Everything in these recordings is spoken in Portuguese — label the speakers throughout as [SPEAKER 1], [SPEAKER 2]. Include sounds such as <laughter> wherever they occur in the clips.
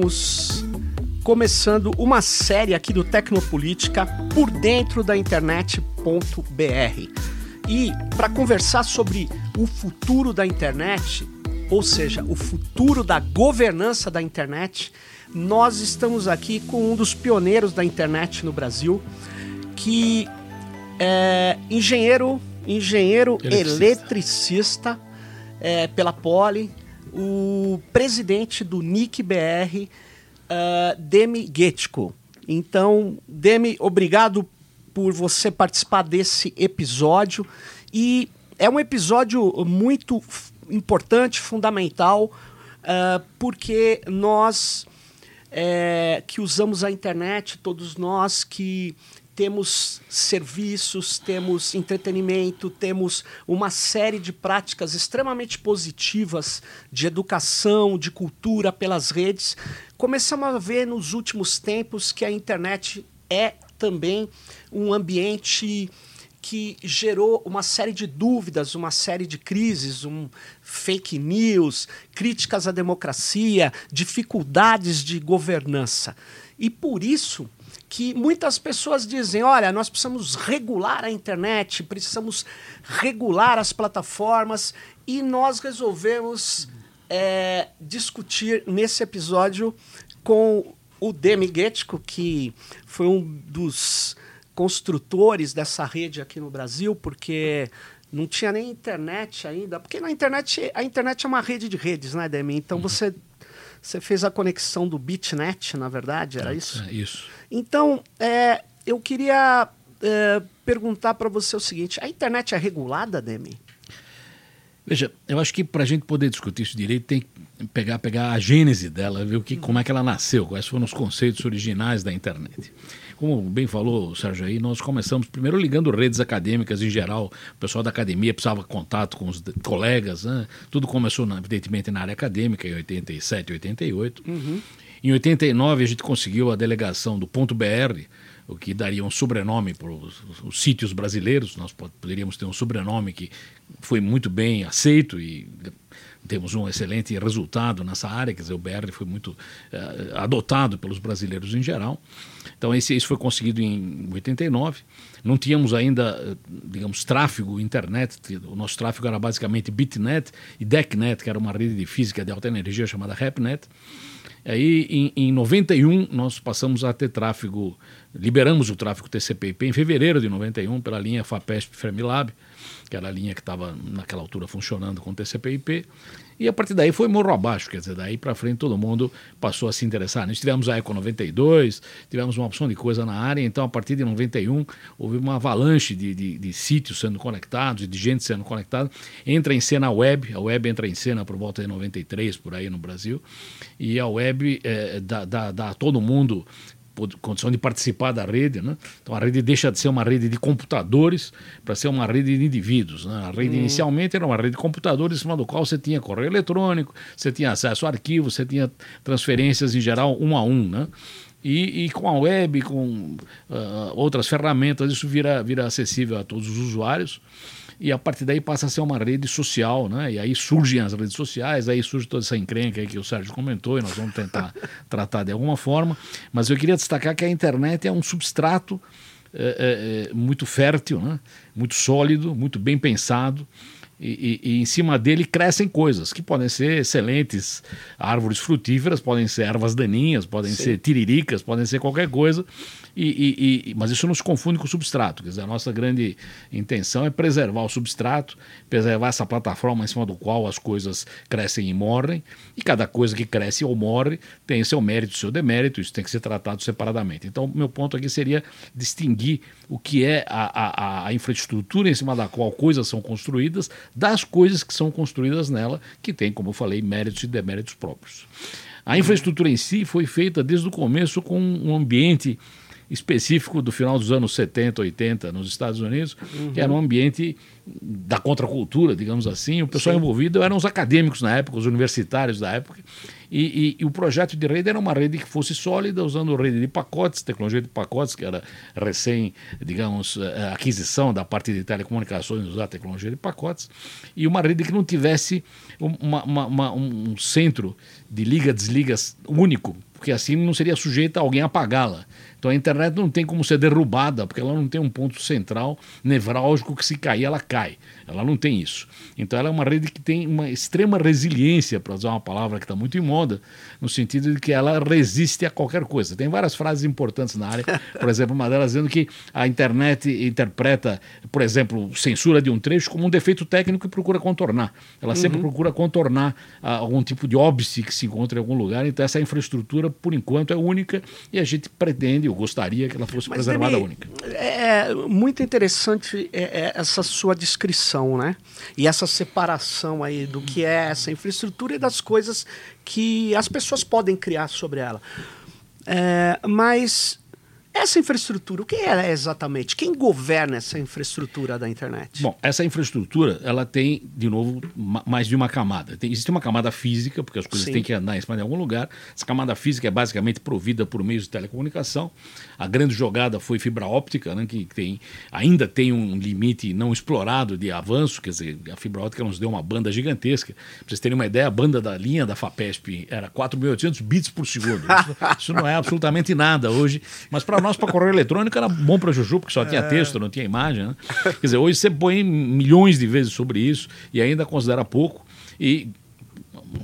[SPEAKER 1] estamos começando uma série aqui do Tecnopolítica por dentro da internet.br. E para conversar sobre o futuro da internet, ou seja, o futuro da governança da internet, nós estamos aqui com um dos pioneiros da internet no Brasil, que é engenheiro, engenheiro eletricista, eletricista é, pela Poli, o presidente do NIC BR, uh, Demi Getko. Então, Demi, obrigado por você participar desse episódio. E é um episódio muito importante, fundamental, uh, porque nós é, que usamos a internet, todos nós que temos serviços, temos entretenimento, temos uma série de práticas extremamente positivas de educação, de cultura pelas redes. Começamos a ver nos últimos tempos que a internet é também um ambiente que gerou uma série de dúvidas, uma série de crises, um fake news, críticas à democracia, dificuldades de governança. E por isso que muitas pessoas dizem: olha, nós precisamos regular a internet, precisamos regular as plataformas, e nós resolvemos é, discutir nesse episódio com o Demi Getko, que foi um dos construtores dessa rede aqui no Brasil, porque não tinha nem internet ainda, porque na internet a internet é uma rede de redes, né, Demi? Então uhum. você você fez a conexão do BitNet, na verdade, era isso?
[SPEAKER 2] É isso.
[SPEAKER 1] Então, é, eu queria é, perguntar para você o seguinte: a internet é regulada, Demi?
[SPEAKER 2] Veja, eu acho que para a gente poder discutir isso direito, tem que pegar, pegar a gênese dela, ver o que, como é que ela nasceu, quais foram os conceitos originais da internet. Como bem falou o Sérgio aí, nós começamos primeiro ligando redes acadêmicas em geral. O pessoal da academia precisava contato com os colegas. Né? Tudo começou, evidentemente, na área acadêmica, em 87, 88. Uhum. Em 89, a gente conseguiu a delegação do Ponto BR, o que daria um sobrenome para os, os, sítios brasileiros. Nós poderíamos ter um sobrenome que foi muito bem aceito e temos um excelente resultado nessa área, quer dizer, o BR foi muito uh, adotado pelos brasileiros em geral. Então, esse, isso foi conseguido em 89. Não tínhamos ainda, eh, digamos, tráfego internet. O nosso tráfego era basicamente Bitnet e DECnet, que era uma rede de física de alta energia chamada RepNet. Aí, em, em 91, nós passamos a ter tráfego, liberamos o tráfego TCP/IP em fevereiro de 91 pela linha FAPESP-Fermilab que era a linha que estava naquela altura funcionando com TCP/IP. E a partir daí foi morro abaixo, quer dizer, daí para frente todo mundo passou a se interessar. Nós tivemos a Eco 92, tivemos uma opção de coisa na área, então a partir de 91 houve uma avalanche de, de, de sítios sendo conectados, de gente sendo conectada. Entra em cena a web, a web entra em cena por volta de 93, por aí no Brasil, e a web é, dá, dá, dá a todo mundo condição de participar da rede. Né? Então a rede deixa de ser uma rede de computadores para ser uma rede de indivíduos. Né? A rede hum. inicialmente era uma rede de computadores em cima do qual você tinha correio eletrônico, você tinha acesso a arquivos, você tinha transferências em geral um a um. Né? E, e, com a web, com uh, outras ferramentas, isso vira, vira acessível a todos os usuários e a partir daí passa a ser uma rede social, né? E aí surgem as redes sociais, aí surge toda essa encrenca que o Sérgio comentou e nós vamos tentar <laughs> tratar de alguma forma. Mas eu queria destacar que a internet é um substrato é, é, muito fértil, né? muito sólido, muito bem pensado. E, e, e, em cima dele crescem coisas que podem ser excelentes árvores frutíferas, podem ser ervas daninhas, podem Sim. ser tiriricas, podem ser qualquer coisa e, mas isso não se confunde com o substrato. Quer dizer, a nossa grande intenção é preservar o substrato, preservar essa plataforma em cima do qual as coisas crescem e morrem, e cada coisa que cresce ou morre tem seu mérito, seu demérito, isso tem que ser tratado separadamente. Então, meu ponto aqui seria distinguir o que é a, a, a infraestrutura em cima da qual coisas são construídas das coisas que são construídas nela, que tem, como eu falei, méritos e deméritos próprios. A infraestrutura em si foi feita desde o começo com um ambiente específico do final dos anos 70, 80 nos Estados Unidos, uhum. que era um ambiente da contracultura, digamos assim, o pessoal Sim. envolvido eram os acadêmicos na época, os universitários da época, e, e, e, o projeto de rede era uma rede que fosse sólida, usando rede de pacotes, tecnologia de pacotes, que era recém, digamos, eh, aquisição da parte de telecomunicações, usar tecnologia de pacotes, e uma rede que não tivesse uma, uma, uma, um centro de liga-desligas único, porque assim não seria sujeita a alguém apagá-la. Então a internet não tem como ser derrubada, porque ela não tem um ponto central nevrálgico que se cair ela cai. Ela não tem isso. Então ela é uma rede que tem uma extrema resiliência, para usar uma palavra que está muito em moda, no sentido de que ela resiste a qualquer coisa. Tem várias frases importantes na área, por <laughs> exemplo, uma delas dizendo que a internet interpreta, por exemplo, censura de um trecho como um defeito técnico e procura contornar. Ela sempre uhum. procura contornar ah, algum tipo de óbice que se encontra em algum lugar. Então essa infraestrutura, por enquanto, é única e a gente pretende, ou gostaria que ela fosse Mas, preservada única.
[SPEAKER 1] É muito interessante é, é essa sua descrição né? E essa separação aí do que é essa infraestrutura e das coisas que as pessoas podem criar sobre ela. É, mas essa infraestrutura, o que é exatamente? Quem governa essa infraestrutura da internet?
[SPEAKER 2] Bom, essa infraestrutura, ela tem, de novo, mais de uma camada. Tem, existe uma camada física, porque as coisas Sim. têm que andar em cima de algum lugar. Essa camada física é basicamente provida por meios de telecomunicação. A grande jogada foi fibra óptica, né, que tem, ainda tem um limite não explorado de avanço, quer dizer, a fibra óptica nos deu uma banda gigantesca. Para vocês terem uma ideia, a banda da linha da FAPESP era 4.800 bits por segundo. Isso, isso não é absolutamente nada hoje, mas para nós, para correio eletrônico, era bom para Juju, porque só tinha é. texto, não tinha imagem. Né? Quer dizer, hoje você põe milhões de vezes sobre isso e ainda considera pouco. E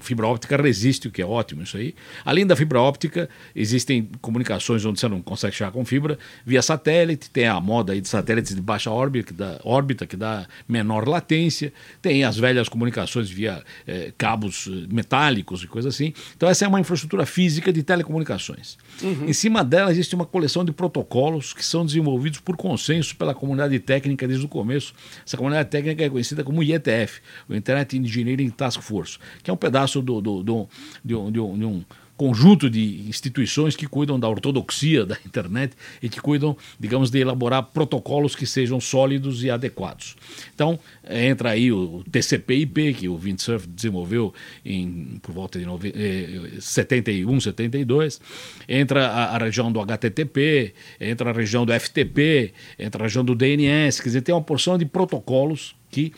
[SPEAKER 2] fibra óptica resiste, o que é ótimo isso aí. Além da fibra óptica, existem comunicações onde você não consegue chegar com fibra via satélite, tem a moda aí de satélites de baixa órbita, que dá, órbita, que dá menor latência, tem as velhas comunicações via eh, cabos eh, metálicos e coisa assim. Então essa é uma infraestrutura física de telecomunicações. Uhum. Em cima dela existe uma coleção de protocolos que são desenvolvidos por consenso pela comunidade técnica desde o começo. Essa comunidade técnica é conhecida como IETF, o Internet Engineering Task Force, que é um pedaço do, do, do, de, um, de, um, de um conjunto de instituições que cuidam da ortodoxia da internet e que cuidam, digamos, de elaborar protocolos que sejam sólidos e adequados. Então, entra aí o TCP/IP, que o Windsurf desenvolveu em, por volta de nove, eh, 71, 72, entra a, a, região do HTTP, entra a região do FTP, entra a região do DNS, quer dizer, tem uma porção de protocolos que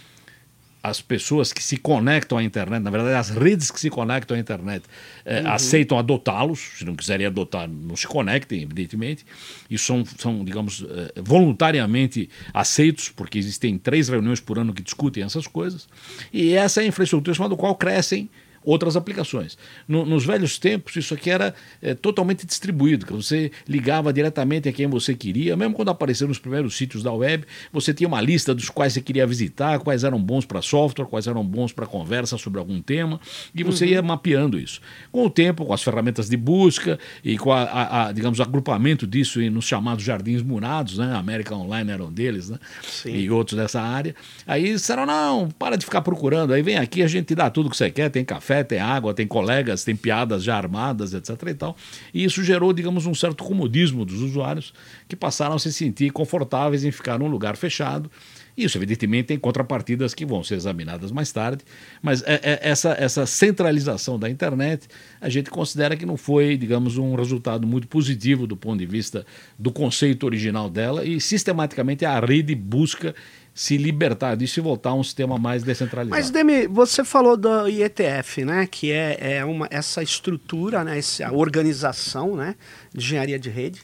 [SPEAKER 2] as pessoas que se conectam à internet, na verdade, as redes que se conectam à internet, é, uhum. aceitam adotá-los. Se não quiserem adotar, não se conectem, evidentemente. E são, são digamos, é, voluntariamente aceitos, porque existem três reuniões por ano que discutem essas coisas. E essa é a infraestrutura em cima do qual crescem outras aplicações. No, nos velhos tempos, isso aqui era é, totalmente distribuído, que você ligava diretamente a quem você queria, mesmo quando apareceram os primeiros sítios da web, você tinha uma lista dos quais você queria visitar, quais eram bons para software, quais eram bons para conversa sobre algum tema, e você uhum. ia mapeando isso. Com o tempo, com as ferramentas de busca e com a, a, a digamos, agrupamento disso nos chamados jardins murados, né? A América Online era um deles, né? Sim. E outros dessa área. Aí disseram, não, para de ficar procurando, aí vem aqui, a gente te dá tudo que você quer, tem café, tem água, tem colegas, tem piadas já armadas, etc. E, tal. e isso gerou, digamos, um certo comodismo dos usuários que passaram a se sentir confortáveis em ficar num lugar fechado. Isso, evidentemente, tem contrapartidas que vão ser examinadas mais tarde, mas é, é, essa, essa centralização da internet a gente considera que não foi, digamos, um resultado muito positivo do ponto de vista do conceito original dela e sistematicamente a rede busca se libertar disso e voltar a um sistema mais descentralizado.
[SPEAKER 1] Mas, Demi, você falou do IETF, né, que é, é uma, essa estrutura, né, essa organização né, de engenharia de rede,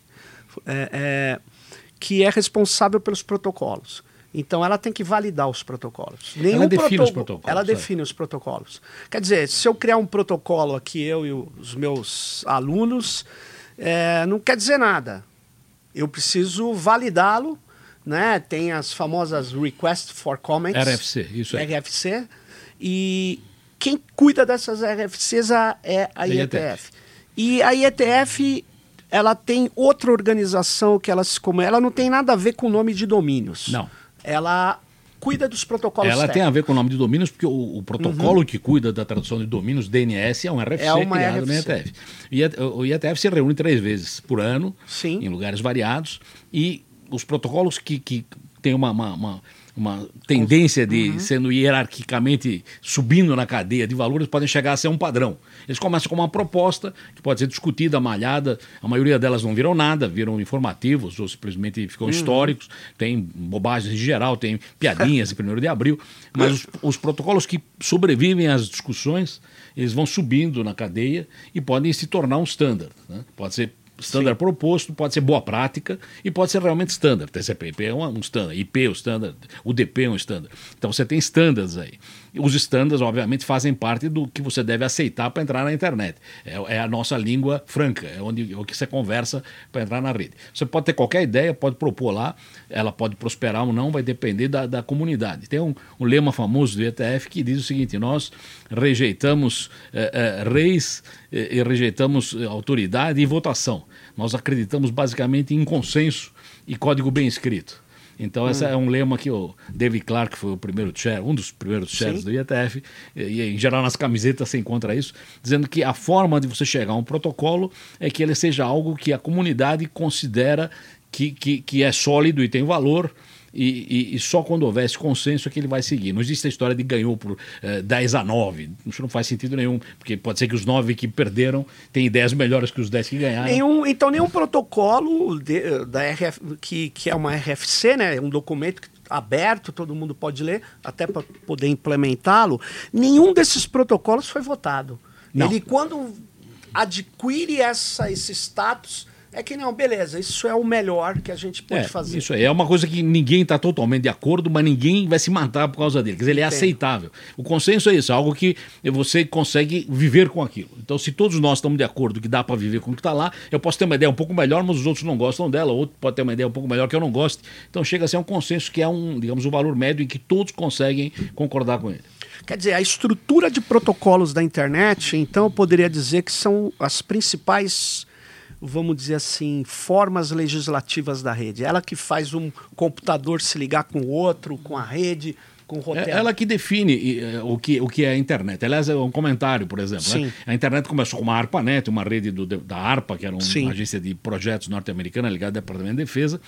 [SPEAKER 1] é, é, que é responsável pelos protocolos. Então ela tem que validar os protocolos.
[SPEAKER 2] Nenhum ela define os protocolos.
[SPEAKER 1] Ela sabe? define os protocolos. Quer dizer, se eu criar um protocolo aqui, eu e os meus alunos, é, não quer dizer nada. Eu preciso validá-lo né? Tem as famosas Request for Comments.
[SPEAKER 2] RFC, isso aí.
[SPEAKER 1] RFC. E quem cuida dessas RFCs é a IETF. IETF. E a IETF ela tem outra organização que ela se como ela não tem nada a ver com o nome de domínios.
[SPEAKER 2] Não.
[SPEAKER 1] Ela cuida dos protocolos
[SPEAKER 2] Ela
[SPEAKER 1] técnicos.
[SPEAKER 2] tem a ver com o nome de domínios, porque o, o protocolo uhum. que cuida da tradução de domínios, DNS, é um RFC é uma criado RFC. no IETF. O IETF se reúne três vezes por ano,
[SPEAKER 1] Sim.
[SPEAKER 2] em lugares variados, e os protocolos que, que têm uma, uma, uma uma tendência de uhum. sendo hierarquicamente subindo na cadeia de valores, podem chegar a ser um padrão. Eles começam com uma proposta que pode ser discutida, malhada, a maioria delas não viram nada, viram informativos ou simplesmente ficam uhum. históricos, tem bobagens em geral, tem piadinhas em 1 de abril, mas os, os protocolos que sobrevivem às discussões, eles vão subindo na cadeia e podem se tornar um standard. Né? Pode ser Standard Sim. proposto pode ser boa prática e pode ser realmente standard. TCP/IP é um standard, IP é um standard, UDP é um standard. Então você tem standards aí. Os standards, obviamente, fazem parte do que você deve aceitar para entrar na internet. É, é, a nossa língua franca, é onde é o que você conversa para entrar na rede. Você pode ter qualquer ideia, pode propor lá, ela pode prosperar ou não, vai depender da, da comunidade. Tem um, um lema famoso do ETF que diz o seguinte: nós rejeitamos é, é, reis e rejeitamos autoridade e votação. Nós acreditamos basicamente em consenso e código bem escrito. Então, hum. esse é um lema que o David Clark foi o primeiro chair, um dos primeiros chairs Sim. do IETF, e em geral nas camisetas você encontra isso, dizendo que a forma de você chegar a um protocolo é que ele seja algo que a comunidade considera que, que, que é sólido e tem valor e, e, e, só quando houver esse consenso é que ele vai seguir. Não existe a história de ganhou por eh, 10 a 9. Isso não faz sentido nenhum, porque pode ser que os 9 que perderam têm ideias melhores que os 10 que ganharam.
[SPEAKER 1] Nenhum, então, nenhum protocolo de, da RF, que, que é uma RFC, né, um documento que aberto, todo mundo pode ler, até para poder implementá-lo. Nenhum desses protocolos foi votado. Não. Ele, quando adquire essa, esse status, é que não, beleza, isso é o melhor que a gente pode
[SPEAKER 2] é,
[SPEAKER 1] fazer.
[SPEAKER 2] Isso aí é uma coisa que ninguém está totalmente de acordo, mas ninguém vai se matar por causa dele. Quer dizer, ele é Entendo. aceitável. O consenso é isso, é algo que você consegue viver com aquilo. Então, se todos nós estamos de acordo que dá para viver com o que está lá, eu posso ter uma ideia um pouco melhor, mas os outros não gostam dela, outro pode ter uma ideia um pouco melhor que eu não goste. Então, chega a ser um consenso que é um, digamos, um valor médio em que todos conseguem concordar com ele.
[SPEAKER 1] Quer dizer, a estrutura de protocolos da internet, então, eu poderia dizer que são as principais vamos dizer assim, formas legislativas da rede. Ela que faz um computador se ligar com o outro, com a rede, com é
[SPEAKER 2] roteiro. Ela que define eh, o que, o que é a internet. Aliás, é um comentário, por exemplo. Né? A internet começou com uma ARPANET, uma rede do, da ARPA, que era uma agência de projetos norte-americana ligada ao Departamento de Defesa.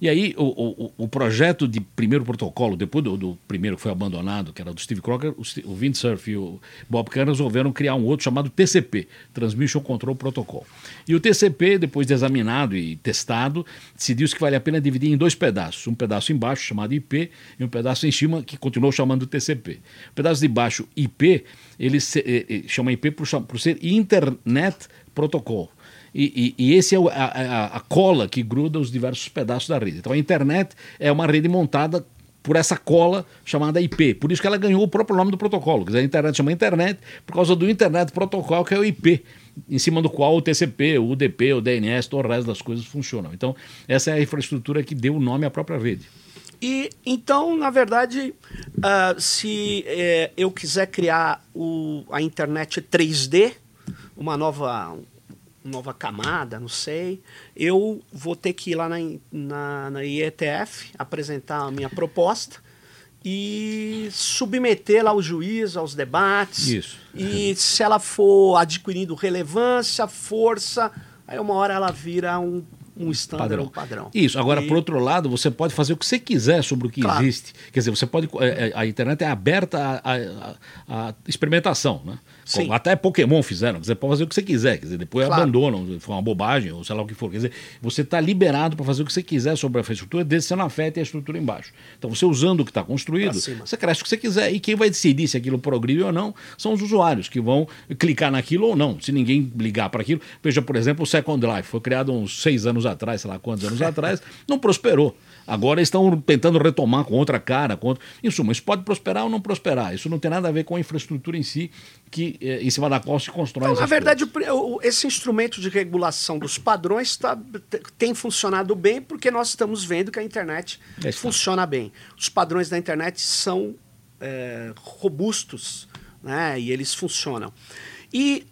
[SPEAKER 2] E aí, o, o, o projeto de primeiro protocolo, depois do, do, primeiro que foi abandonado, que era do Steve Crocker, o, o Windsurf e o Bob Kahn resolveram criar um outro chamado TCP, Transmission Control Protocol. E o TCP, depois de examinado e testado, decidiu-se que vale a pena dividir em dois pedaços. Um pedaço embaixo, chamado IP, e um pedaço em cima, que continuou chamando TCP. O pedaço de baixo, IP, ele se, eh, eh, chama IP por, por ser Internet Protocol. E, e, e, esse é a, a, a, cola que gruda os diversos pedaços da rede. Então a internet é uma rede montada por essa cola chamada IP. Por isso que ela ganhou o próprio nome do protocolo. Quer dizer, a internet chama internet por causa do Internet Protocol, que é o IP, em cima do qual o TCP, o UDP, o DNS, todo o resto das coisas funcionam. Então, essa é a infraestrutura que deu o nome à própria rede.
[SPEAKER 1] E então, na verdade, uh, se uh, eu quiser criar o, a internet 3D, uma nova, nova camada, não sei, eu vou ter que ir lá na, na, na IETF, apresentar a minha proposta e submeter lá ao juiz, aos debates.
[SPEAKER 2] Isso.
[SPEAKER 1] E se ela for adquirindo relevância, força, aí uma hora ela vira um um standard, padrão. um padrão.
[SPEAKER 2] Isso. Agora, e... por outro lado, você pode fazer o que você quiser sobre o que claro. existe. Quer dizer, você pode. É, é, a internet é aberta à, à experimentação, né? Sim. Até Pokémon fizeram. Você pode fazer o que você quiser. Quer dizer, depois claro. abandonam, foi uma bobagem, ou sei lá o que for. Quer dizer, você está liberado para fazer o que você quiser sobre a infraestrutura, desde que você não afete a estrutura embaixo. Então, você usando o que está construído, você cresce o que você quiser. E quem vai decidir se aquilo progride ou não são os usuários, que vão clicar naquilo ou não. Se ninguém ligar para aquilo. Veja, por exemplo, o Second Life. Foi criado uns seis anos atrás, sei lá quantos anos <laughs> atrás, não prosperou. Agora estão tentando retomar com outra cara. Com outro... Em suma, isso pode prosperar ou não prosperar. Isso não tem nada a ver com a infraestrutura em si, que, eh, em cima da qual se constrói.
[SPEAKER 1] Então, na verdade, o, esse instrumento de regulação dos padrões tá, tem funcionado bem porque nós estamos vendo que a internet é funciona bem. Os padrões da internet são é, robustos né, e eles funcionam. E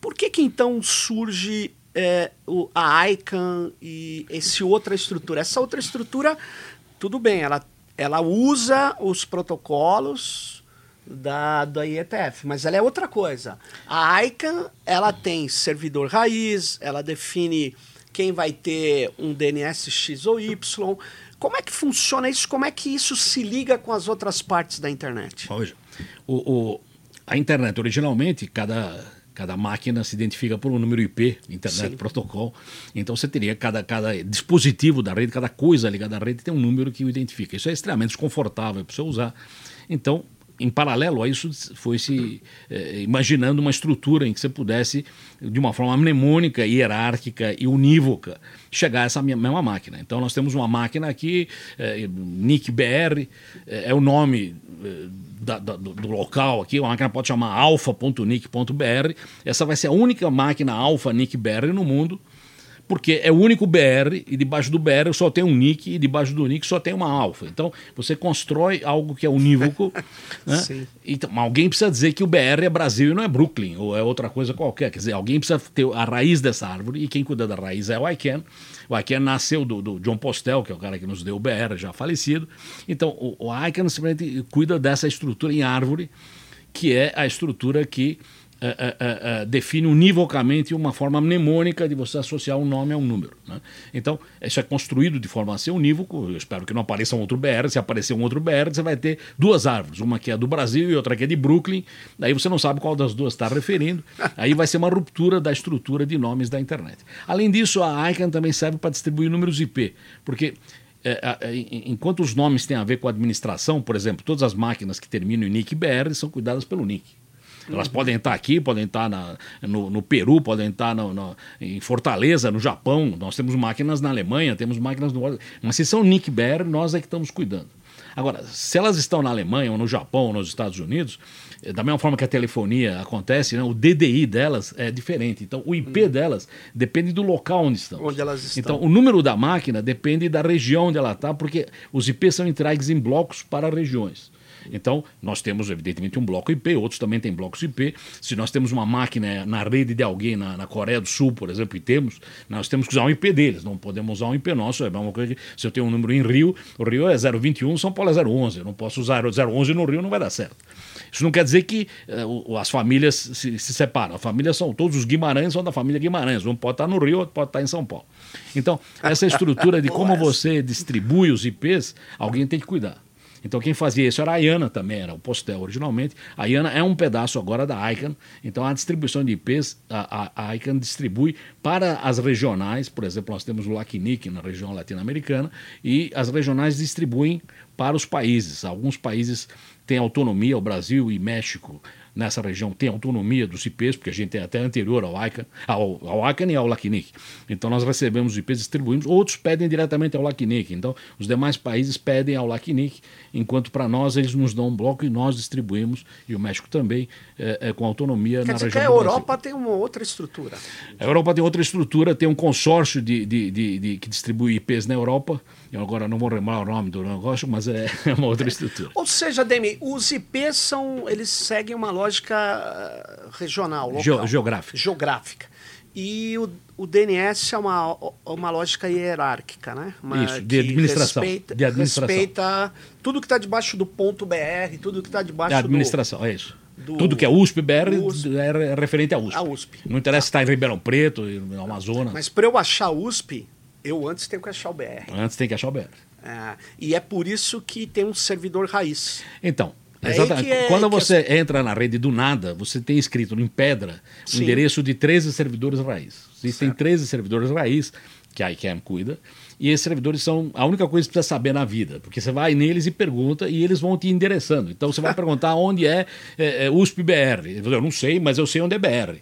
[SPEAKER 1] por que, que então surge é, o, a ICANN e esse outra estrutura. Essa outra estrutura, tudo bem, ela, ela usa os protocolos da, da IETF, mas ela é outra coisa. A ICANN, ela tem servidor raiz, ela define quem vai ter um DNS X ou Y, Como é que funciona isso? Como é que isso se liga com as outras partes da internet?
[SPEAKER 2] Veja, o, o, a internet, originalmente, cada, cada máquina se identifica por um número IP, Internet Sim. Protocol. Então você teria cada, cada dispositivo da rede, cada coisa ligada à rede tem um número que o identifica. Isso é extremamente desconfortável para você usar. Então, em paralelo a isso, foi se eh, imaginando uma estrutura em que você pudesse, de uma forma mnemônica, hierárquica e unívoca, chegar a essa mesma máquina. Então, nós temos uma máquina aqui, eh, NICBR, eh, é o nome da, da, do, do, local aqui, uma máquina pode chamar alfa.nic.br. Essa vai ser a única máquina alfa NIC.br no mundo porque é o único BR e debaixo do BR só tem um nick e debaixo do nick só tem uma alfa. Então você constrói algo que é unívoco. <laughs> né? Então alguém precisa dizer que o BR é Brasil e não é Brooklyn ou é outra coisa qualquer. Quer dizer, alguém precisa ter a raiz dessa árvore e quem cuida da raiz é o ICANN. O ICANN nasceu do, do John Postel, que é o cara que nos deu o BR, já falecido. Então o, o ICANN simplesmente cuida dessa estrutura em árvore, que é a estrutura que é, é, é, define univocamente uma forma mnemônica de você associar um nome a um número. Né? Então, isso é construído de forma a ser unívoco. Eu espero que não apareça um outro BR. Se aparecer um outro BR, você vai ter duas árvores, uma que é do Brasil e outra que é de Brooklyn. Daí você não sabe qual das duas está referindo. Aí vai ser uma ruptura da estrutura de nomes da internet. Além disso, a ICANN também serve para distribuir números IP, porque é, enquanto os nomes têm a ver com a administração, por exemplo, todas as máquinas que terminam em NIC BR são cuidadas pelo NIC. Elas podem estar aqui, podem estar na, no, no, Peru, podem estar no, no, em Fortaleza, no Japão. Nós temos máquinas na Alemanha, temos máquinas no. Mas se são Nick Bear, nós é que estamos cuidando. Agora, se elas estão na Alemanha, ou no Japão, ou nos Estados Unidos, eh, da mesma forma que a telefonia acontece, né, o DDI delas é diferente. Então, o IP hum. delas depende do local onde estão.
[SPEAKER 1] Onde elas estão.
[SPEAKER 2] Então, o número da máquina depende da região onde ela está, porque os IPs são entregues em blocos para regiões. Então, nós temos, evidentemente, um bloco IP, outros também têm blocos IP. Se nós temos uma máquina na rede de alguém na, na Coreia do Sul, por exemplo, e temos, nós temos que usar um IP deles, não podemos usar um IP nosso. É uma coisa que, se eu tenho um número em Rio, o Rio é 021, São Paulo é 011. Eu não posso usar 011 no Rio, não vai dar certo. Isso não quer dizer que uh, as famílias se, se separam. A família são todos os Guimarães são da família Guimarães. Um pode estar no Rio, outro pode estar em São Paulo. Então, essa estrutura de <laughs> como você distribui os IPs, alguém tem que cuidar. Então quem fazia isso era a IANA também, era o Postel originalmente. A IANA é um pedaço agora da ICANN, então a distribuição de IPs, a, a, a ICANN distribui para as regionais, por exemplo, nós temos o LACNIC na região latino-americana, e as regionais distribuem para os países. Alguns países têm autonomia, o Brasil e México nessa região tem autonomia dos IPs, porque a gente é até anterior ao ICANN, ao, ao e ao LACNIC. Então nós recebemos os IPs, distribuímos, outros pedem diretamente ao LACNIC. Então os demais países pedem ao LACNIC, enquanto para nós eles nos dão um bloco e nós distribuímos, e o México também, é, é, com autonomia
[SPEAKER 1] Quer
[SPEAKER 2] na
[SPEAKER 1] dizer
[SPEAKER 2] região
[SPEAKER 1] que a Europa tem uma outra estrutura.
[SPEAKER 2] A Europa tem outra estrutura, tem um consórcio de, de, de, de que distribui IPs na Europa, eu agora não vou lembrar o nome do negócio, mas é, <laughs> é uma outra estrutura.
[SPEAKER 1] Ou seja, Demi, os IPs são, eles seguem uma lógica eh, regional, local,
[SPEAKER 2] Ge geográfica.
[SPEAKER 1] Geográfica. E o, o DNS é uma, uma lógica hierárquica, né? Uma,
[SPEAKER 2] Isso, de administração.
[SPEAKER 1] Respeita,
[SPEAKER 2] de administração.
[SPEAKER 1] respeita tudo que está debaixo do ponto BR, tudo que está debaixo
[SPEAKER 2] da administração, do, é isso. Do, Tudo que é USP, BR, USP, é referente à USP.
[SPEAKER 1] A USP.
[SPEAKER 2] Não interessa se está em Ribeirão Preto, no Amazonas.
[SPEAKER 1] Mas para eu achar USP, eu antes tenho que achar o BR.
[SPEAKER 2] Antes tem que achar o BR.
[SPEAKER 1] É, e é por isso que tem um servidor raiz.
[SPEAKER 2] Então, é exatamente. É, Quando você é... entra na rede do nada, você tem escrito em pedra o endereço de 13 servidores raiz. Existem certo. 13 servidores raiz que a ICAM cuida. E esses servidores são a única coisa que você precisa saber na vida, porque você vai neles e pergunta e eles vão te endereçando. Então você vai <laughs> perguntar onde é, é, é USP-BR. Eu não sei, mas eu sei onde é BR.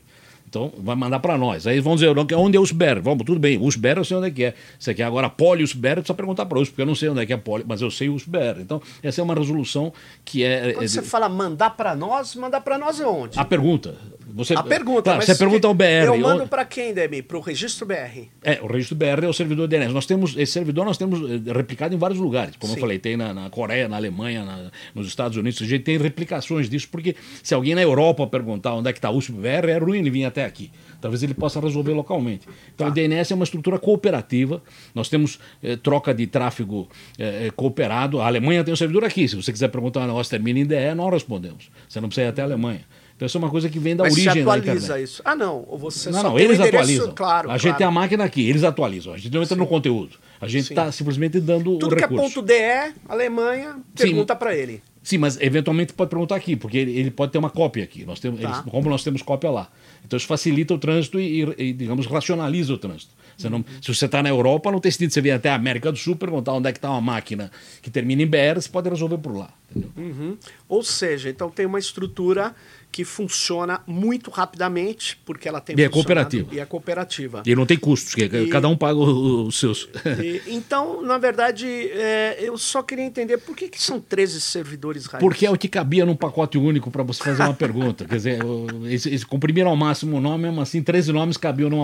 [SPEAKER 2] Então, vai mandar para nós. Aí vão dizer, onde é o USBER? Vamos, tudo bem, USBER eu sei onde é que é. Você quer agora poli USBER, precisa perguntar para o porque eu não sei onde é que é poli, mas eu sei o USBER. Então, essa é uma resolução que é...
[SPEAKER 1] Quando
[SPEAKER 2] é,
[SPEAKER 1] você fala mandar para nós, mandar para nós é onde?
[SPEAKER 2] A pergunta. Você,
[SPEAKER 1] a pergunta,
[SPEAKER 2] claro, você pergunta ao BR.
[SPEAKER 1] Eu mando para quem, Demi? Para o registro BR?
[SPEAKER 2] É, o registro BR é o servidor DNS. Nós temos, esse servidor nós temos eh, replicado em vários lugares. Como Sim. eu falei, tem na, na Coreia, na Alemanha, na, nos Estados Unidos. A gente tem replicações disso, porque se alguém na Europa perguntar onde é que está o BR, é ruim ele vir até aqui. Talvez ele possa resolver localmente. Então, tá. o DNS é uma estrutura cooperativa. Nós temos eh, troca de tráfego eh, cooperado. A Alemanha tem um servidor aqui. Se você quiser perguntar um negócio termina em DE, nós respondemos. Você não precisa ir até a Alemanha. Então isso é uma coisa que vem da
[SPEAKER 1] Mas
[SPEAKER 2] origem
[SPEAKER 1] da
[SPEAKER 2] internet.
[SPEAKER 1] isso. Ah, não, ou você
[SPEAKER 2] não, não, eles atualizam.
[SPEAKER 1] Claro,
[SPEAKER 2] a gente
[SPEAKER 1] claro.
[SPEAKER 2] tem a máquina aqui, eles atualizam. A gente não entra Sim. no conteúdo. A gente está simplesmente dando
[SPEAKER 1] Tudo
[SPEAKER 2] o
[SPEAKER 1] que é
[SPEAKER 2] recurso.
[SPEAKER 1] ponto DE, Alemanha, pergunta para ele.
[SPEAKER 2] Sim, mas eventualmente pode perguntar aqui, porque ele, ele pode ter uma cópia aqui. Nós temos,
[SPEAKER 1] Tá.
[SPEAKER 2] eles- como nós temos cópia lá. Então isso facilita o trânsito e, e, digamos, racionaliza o trânsito. Você não, se você está na Europa, não tem sentido você vir até a América do Sul perguntar onde é que está uma máquina que termina em BR, você pode resolver por lá.
[SPEAKER 1] Uhum. Ou seja, então tem uma estrutura que funciona muito rapidamente, porque ela tem
[SPEAKER 2] E é cooperativa.
[SPEAKER 1] E é cooperativa.
[SPEAKER 2] E não tem custos, que
[SPEAKER 1] E-
[SPEAKER 2] cada um paga os seus.
[SPEAKER 1] E- então, na verdade, é, eu só queria entender por que, que são 13 servidores raiz?
[SPEAKER 2] Porque é o que cabia num pacote único para você fazer uma <laughs> pergunta. Quer dizer, eles, eles comprimiram ao máximo o nome, mesmo assim, 13 nomes cabiam num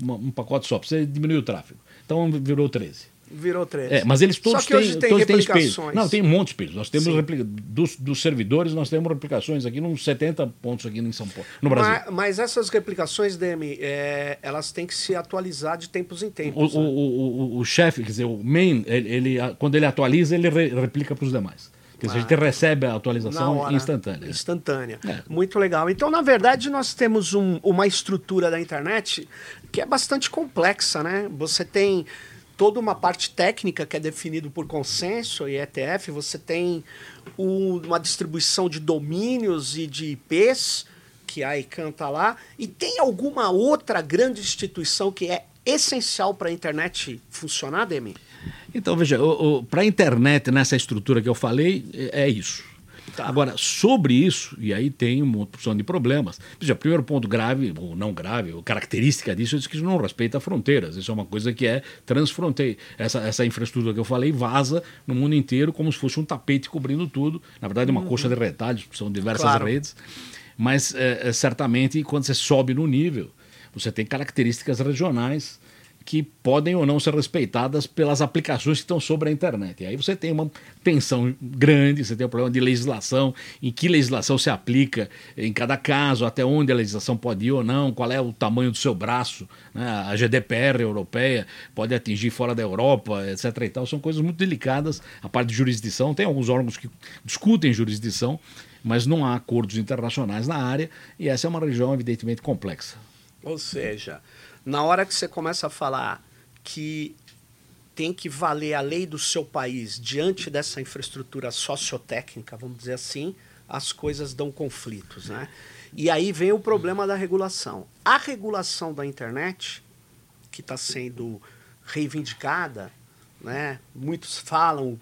[SPEAKER 2] um pacote só, para você diminuir o tráfego. Então virou 13.
[SPEAKER 1] Virou 13.
[SPEAKER 2] É, mas eles todos
[SPEAKER 1] Só que hoje
[SPEAKER 2] têm,
[SPEAKER 1] tem
[SPEAKER 2] todos têm espelhos. Não, tem um monte de espelhos. Nós temos replica- dos, dos servidores, nós temos replicações aqui, uns 70 pontos aqui em São Paulo, no Brasil.
[SPEAKER 1] Mas, mas essas replicações, Demi, é, elas têm que se atualizar de tempos em
[SPEAKER 2] O,
[SPEAKER 1] tempos.
[SPEAKER 2] o,
[SPEAKER 1] né?
[SPEAKER 2] o, o, o chefe, quer dizer, o main, ele, ele- quando ele atualiza, ele re- replica para os demais. Quer dizer, a gente recebe a atualização
[SPEAKER 1] hora.
[SPEAKER 2] instantânea.
[SPEAKER 1] Instantânea.
[SPEAKER 2] É.
[SPEAKER 1] Muito legal. Então, na verdade, nós temos um- uma estrutura da internet que é bastante complexa, né? Você tem toda uma parte técnica que é definido por consenso e ETF, você tem o- uma distribuição de domínios e de IPs, que a ICANN está lá, e tem alguma outra grande instituição que é essencial para a internet funcionar, Demi?
[SPEAKER 2] Então, veja, para a internet, nessa estrutura que eu falei, é é isso.
[SPEAKER 1] Tá.
[SPEAKER 2] Agora, sobre isso, e aí tem uma opção de problemas. Veja, primeiro ponto grave, ou não grave, ou característica disso é que isso não respeita fronteiras. Isso é uma coisa que é transfronteira. Essa, essa infraestrutura que eu falei vaza no mundo inteiro como se fosse um tapete cobrindo tudo. Na verdade, é uma coxa de retalhos, são diversas
[SPEAKER 1] Claro.
[SPEAKER 2] redes. Mas, é, certamente, quando você sobe no nível, você tem características regionais que podem ou não ser respeitadas pelas aplicações que estão sobre a internet. E aí você tem uma tensão grande, você tem um problema de legislação, em que legislação se aplica em cada caso, até onde a legislação pode ir ou não, qual é o tamanho do seu braço. Né? A GDPR europeia pode atingir fora da Europa, etc. E tal. São coisas muito delicadas. A parte de jurisdição, tem alguns órgãos que discutem jurisdição, mas não há acordos internacionais na área, e essa é uma região evidentemente complexa.
[SPEAKER 1] Ou seja, na hora que você começa a falar que tem que valer a lei do seu país diante dessa infraestrutura sociotécnica, vamos dizer assim, as coisas dão conflitos, né? E aí vem o problema da regulação. A regulação da internet, que está sendo reivindicada, né? Muitos falam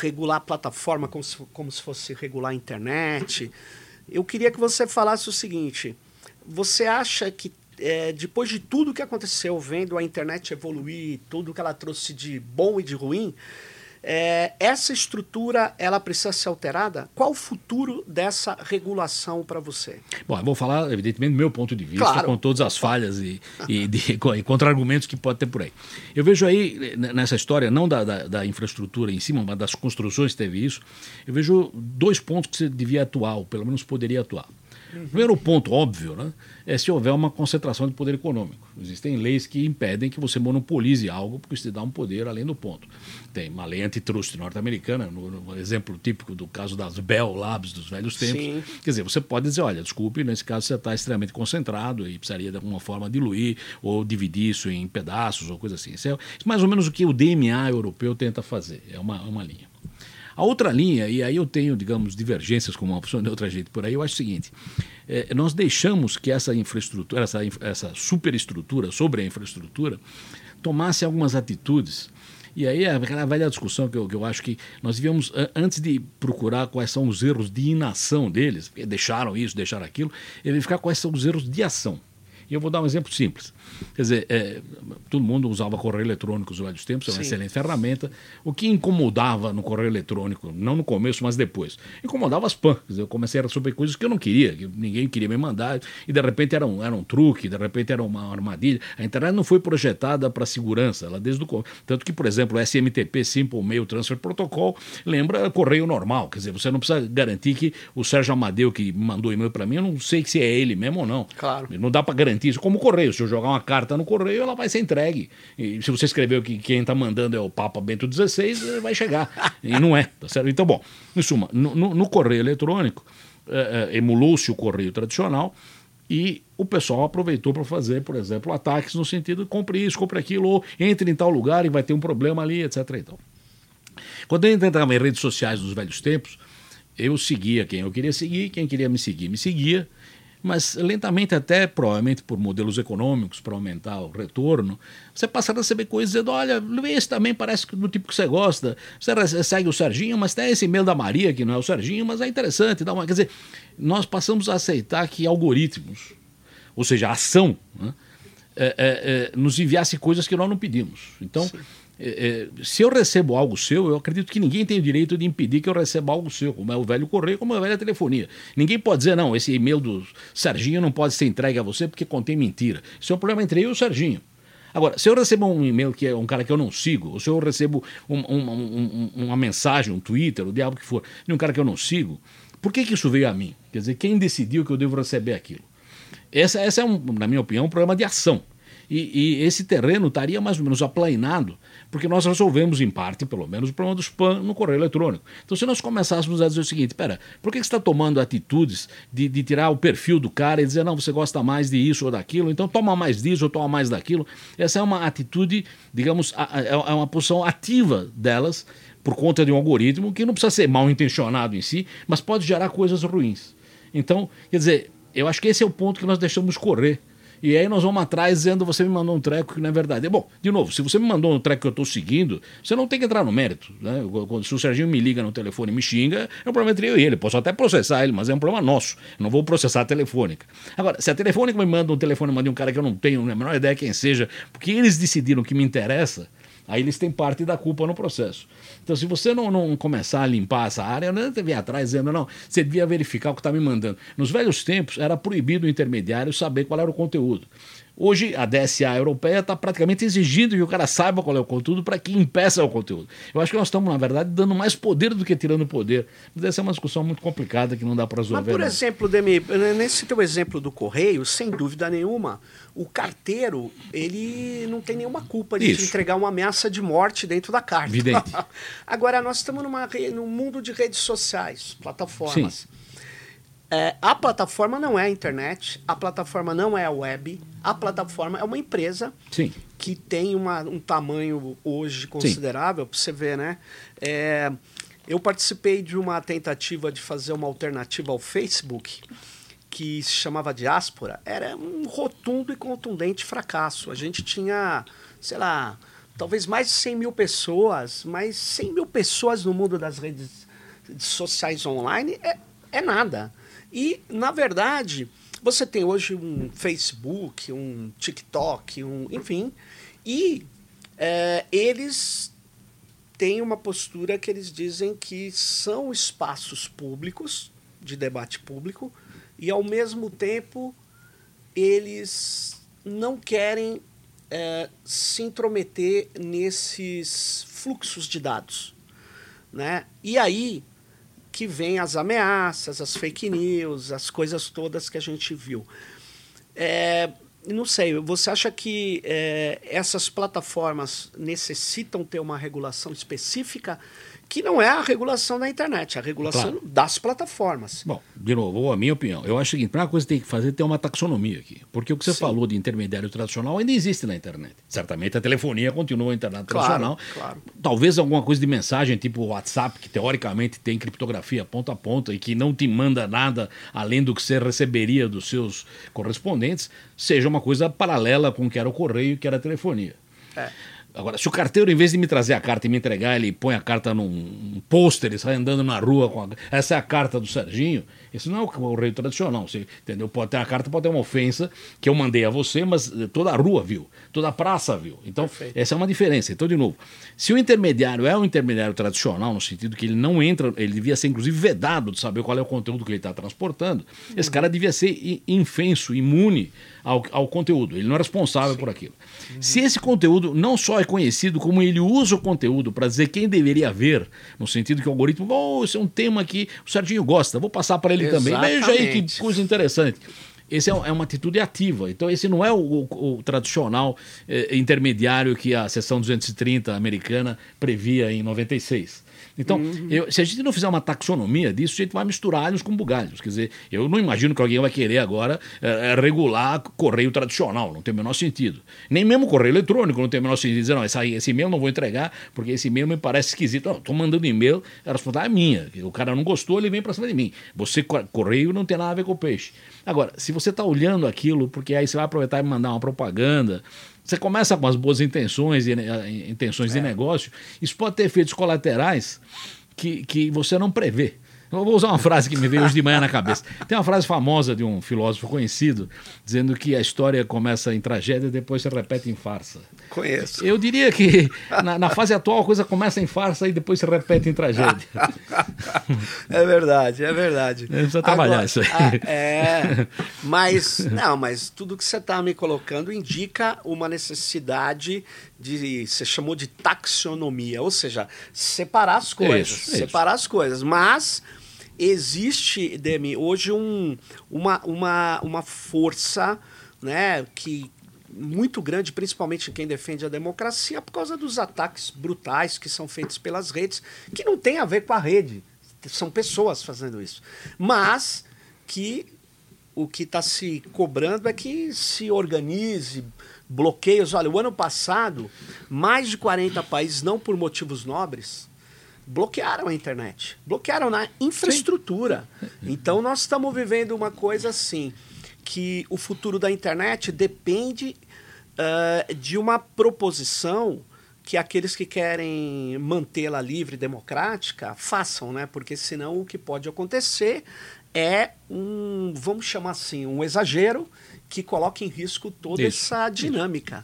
[SPEAKER 1] regular a plataforma como se, como se fosse regular a internet. Eu queria que você falasse o seguinte: você acha que é, depois de tudo que aconteceu, vendo a internet evoluir, tudo que ela trouxe de bom e de ruim, é, essa estrutura ela precisa ser alterada? Qual o futuro dessa regulação para você?
[SPEAKER 2] Bom, eu vou falar, evidentemente, do meu ponto de vista,
[SPEAKER 1] Claro.
[SPEAKER 2] com todas as falhas e, e, de- <laughs> e contra-argumentos que pode ter por aí. Eu vejo aí, n- nessa história, não da, da, da infraestrutura em cima, mas das construções que teve isso, eu vejo dois pontos que você devia atuar, ou pelo menos poderia atuar. Primeiro ponto óbvio né, é se houver uma concentração de poder econômico. Existem leis que impedem que você monopolize algo porque isso te dá um poder além do ponto. Tem uma lei antitrust norte-americana, no, no exemplo típico do caso das Bell Labs dos velhos tempos.
[SPEAKER 1] Sim.
[SPEAKER 2] Quer dizer, você pode dizer, olha, desculpe, nesse caso você está extremamente concentrado e precisaria de alguma forma diluir ou dividir isso em pedaços ou coisa assim. Isso é mais ou menos o que o DMA europeu tenta fazer. É uma, uma linha. A outra linha, e aí eu tenho, digamos, divergências com uma opção de outra gente por aí, eu acho o seguinte: eh, nós deixamos que essa infraestrutura, essa, essa superestrutura sobre a infraestrutura, tomasse algumas atitudes. E aí é aquela velha discussão que eu, que eu acho que nós devíamos, antes de procurar quais são os erros de inação deles, deixaram isso, deixaram aquilo, verificar quais são os erros de ação. E eu vou dar um exemplo simples. Quer dizer, é, todo mundo usava correio eletrônico nos velhos tempos, é uma
[SPEAKER 1] Sim.
[SPEAKER 2] excelente ferramenta. O que incomodava no correio eletrônico, não no começo, mas depois, incomodava as spam. Quer dizer, eu comecei a receber coisas que eu não queria, que ninguém queria me mandar, e de repente era um, era um truque, de repente era uma armadilha. A internet não foi projetada para segurança, ela desde o começo. Tanto que, por exemplo, o SMTP, Simple Mail Transfer Protocol, lembra correio normal. Quer dizer, você não precisa garantir que o Sérgio Amadeu, que mandou e-mail para mim, eu não sei se é ele mesmo ou não.
[SPEAKER 1] Claro.
[SPEAKER 2] Não dá para garantir Como correio, se eu jogar uma carta no correio, ela vai ser entregue. E se você escreveu que quem está mandando é o Papa Bento XVI, eh, vai chegar. E não é, tá certo? Então, bom, em suma, no, no- no correio eletrônico, eh, eh, emulou-se o correio tradicional E o pessoal aproveitou para fazer, por exemplo, ataques no sentido de compre isso, compre aquilo, ou entre em tal lugar e vai ter um problema ali, etc. Então. Quando eu entrava em redes sociais dos velhos tempos, eu seguia quem eu queria seguir, quem queria me seguir me seguia, mas lentamente até, provavelmente por modelos econômicos, para aumentar o retorno, você passa a receber coisas dizendo, olha, esse também parece do tipo que você gosta, você segue o Serginho, mas tem esse e-mail da Maria, que não é o Serginho, mas é interessante, dá uma... quer dizer, nós passamos a aceitar que algoritmos, ou seja, ação, né, é, é, é, nos enviasse coisas que nós não pedimos. Então, é, é, se eu recebo algo seu, eu acredito que ninguém tem o direito de impedir que eu receba algo seu, como é o velho correio, como é a velha telefonia. Ninguém pode dizer, não, esse e-mail do Serginho não pode ser entregue a você porque contém mentira. Isso é um problema entre eu e o Serginho. Agora, se eu recebo um e-mail que é um cara que eu não sigo, ou se eu recebo um, um, um, uma mensagem, um Twitter, o diabo que for, de um cara que eu não sigo, por que, que isso veio a mim? Quer dizer, quem decidiu que eu devo receber aquilo? Essa, essa é, na minha opinião, um problema de ação. E, e, esse terreno estaria mais ou menos aplainado porque nós resolvemos, em parte, pelo menos, o problema do spam no correio eletrônico. Então, se nós começássemos a dizer o seguinte: espera, por que você está tomando atitudes de, de, tirar o perfil do cara e dizer, não, você gosta mais de isso ou daquilo, então toma mais disso ou toma mais daquilo? Essa é uma atitude, digamos, é uma posição ativa delas por conta de um algoritmo que não precisa ser mal intencionado em si, mas pode gerar coisas ruins. Então, quer dizer, eu acho que esse é o ponto que nós deixamos correr e aí nós vamos atrás dizendo você me mandou um treco que não é verdade. Bom, de novo, se você me mandou um treco que eu estou seguindo, você não tem que entrar no mérito. Né? Se o Serginho me liga no telefone e me xinga, é um problema entre eu e ele. Posso até processar ele, mas é um problema nosso. Eu não vou processar a telefônica. Agora, se a telefônica me manda um telefone, manda um cara que eu não tenho a menor ideia quem seja, porque eles decidiram que me interessa, aí eles têm parte da culpa no processo. Então, se você não, não começar a limpar essa área, não devia atrás dizendo, não, você devia verificar o que está me mandando. Nos velhos tempos, era proibido o intermediário saber qual era o conteúdo. Hoje, a DSA europeia está praticamente exigindo que o cara saiba qual é o conteúdo para que impeça o conteúdo. Eu acho que nós estamos, na verdade, dando mais poder do que tirando poder. Mas essa é uma discussão muito complicada que não dá para resolver.
[SPEAKER 1] Mas, por não. exemplo, Demi, nesse teu exemplo do Correio, sem dúvida nenhuma, o carteiro, ele não tem nenhuma culpa de entregar uma ameaça de morte dentro da carta.
[SPEAKER 2] Evidente. <laughs>
[SPEAKER 1] Agora, nós estamos numa, num mundo de redes sociais, plataformas. Sim. É, a plataforma não é a internet, a plataforma não é a web, a plataforma é uma empresa
[SPEAKER 2] Sim.
[SPEAKER 1] que tem uma, um tamanho hoje considerável, para você ver, né? É, eu participei de uma tentativa de fazer uma alternativa ao Facebook que se chamava Diáspora. Era um rotundo e contundente fracasso. A gente tinha, sei lá, talvez mais de 100 mil pessoas, mas 100 mil pessoas no mundo das redes sociais online é, é nada. E, na verdade, você tem hoje um Facebook, um TikTok, um, enfim, e é, eles têm uma postura que eles dizem que são espaços públicos, de debate público, e ao mesmo tempo eles não querem é, se intrometer nesses fluxos de dados. Né? E aí que vem as ameaças, as fake news, as coisas todas que a gente viu. É, não sei, você acha que é, essas plataformas necessitam ter uma regulação específica que não é a regulação da internet, é a regulação claro. das plataformas.
[SPEAKER 2] Bom, de novo, a minha opinião. Eu acho que a primeira coisa que tem que fazer é ter uma taxonomia aqui. Porque o que você Sim. falou de intermediário tradicional ainda existe na internet. Certamente a telefonia continua a internet claro, tradicional. Claro. Talvez alguma coisa de mensagem, tipo o WhatsApp, que teoricamente tem criptografia ponta a ponta e que não te manda nada além do que você receberia dos seus correspondentes, seja uma coisa paralela com o que era o correio e que era a telefonia. É. Agora, se o carteiro, em vez de me trazer a carta e me entregar, ele põe a carta num pôster e sai andando na rua com a... Essa é a carta do Serginho. Isso não é o correio tradicional. Você, entendeu? Pode ter a carta, pode ter uma ofensa que eu mandei a você, mas toda a rua viu, toda a praça viu. Então, Perfeito. essa é uma diferença. Então, de novo, se o intermediário é um intermediário tradicional, no sentido que ele não entra, ele devia ser, inclusive, vedado de saber qual é o conteúdo que ele está transportando, uhum. esse cara devia ser infenso, imune ao, ao conteúdo. Ele não é responsável Sim. por aquilo. Uhum. Se esse conteúdo não só é conhecido, como ele usa o conteúdo para dizer quem deveria ver, no sentido que o algoritmo, oh, esse é um tema que o Serginho gosta, vou passar para ele Exatamente. também. Veja aí que coisa interessante. esse é, é, uma atitude ativa. Então, esse não é o, o, o tradicional eh, intermediário que a seção 230 americana previa em 96. Então, uhum. eu, se a gente não fizer uma taxonomia disso, a gente vai misturar alhos com bugalhos. Quer dizer, eu não imagino que alguém vai querer agora é, regular correio tradicional, não tem o menor sentido. Nem mesmo correio eletrônico não tem o menor sentido. Dizer, não, esse, esse e-mail não vou entregar porque esse e-mail me parece esquisito. Não, estou mandando e-mail, a responsabilidade é minha. O cara não gostou, ele vem para cima de mim. Você, correio, não tem nada a ver com o peixe. Agora, se você está olhando aquilo, porque aí você vai aproveitar e mandar uma propaganda, você começa com as boas intenções e eh, intenções é. de negócio, isso pode ter efeitos colaterais que, que você não prevê. Eu vou usar uma frase que me veio hoje de manhã na cabeça. Tem uma frase famosa de um filósofo conhecido, dizendo que a história começa em tragédia e depois se repete em farsa.
[SPEAKER 1] Conheço.
[SPEAKER 2] Eu diria que na, na fase atual a coisa começa em farsa e depois se repete em tragédia.
[SPEAKER 1] É verdade, é verdade.
[SPEAKER 2] Precisa trabalhar Agora, isso aí.
[SPEAKER 1] A, é, mas, não, mas tudo que você está me colocando indica uma necessidade de, você chamou de taxonomia, ou seja, separar as coisas. Isso, separar isso. as coisas. Mas existe, Demi, hoje um, uma, uma, uma força né, que muito grande, principalmente quem defende a democracia, por causa dos ataques brutais que são feitos pelas redes, que não tem a ver com a rede. São pessoas fazendo isso. Mas que o que está se cobrando é que se organize bloqueios. Olha, o ano passado, mais de 40 países, não por motivos nobres, bloquearam a internet, bloquearam na infraestrutura. Sim. Então nós estamos vivendo uma coisa assim, que o futuro da internet depende uh, de uma proposição que aqueles que querem mantê-la livre e democrática façam, né? Porque senão o que pode acontecer é um, vamos chamar assim, um exagero que coloca em risco toda Isso. essa dinâmica.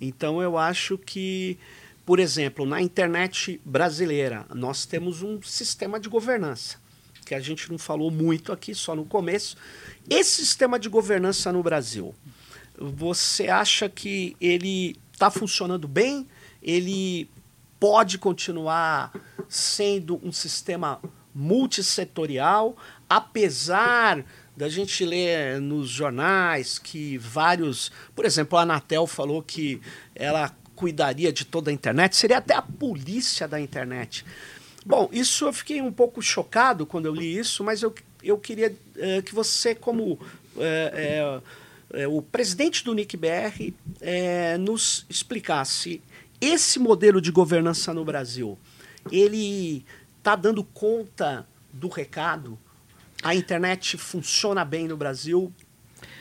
[SPEAKER 1] Então eu acho que por exemplo, na internet brasileira, nós temos um sistema de governança, que a gente não falou muito aqui, só no começo. Esse sistema de governança no Brasil, você acha que ele está funcionando bem? Ele pode continuar sendo um sistema multissetorial, apesar da gente ler nos jornais que vários, por exemplo, a Anatel falou que ela cuidaria de toda a internet, seria até a polícia da internet. Bom, isso eu fiquei um pouco chocado quando eu li isso, mas eu, eu queria uh, que você, como uh, uh, o presidente do NICBR, nos explicasse esse modelo de governança no Brasil. Ele está dando conta do recado? A internet funciona bem no Brasil?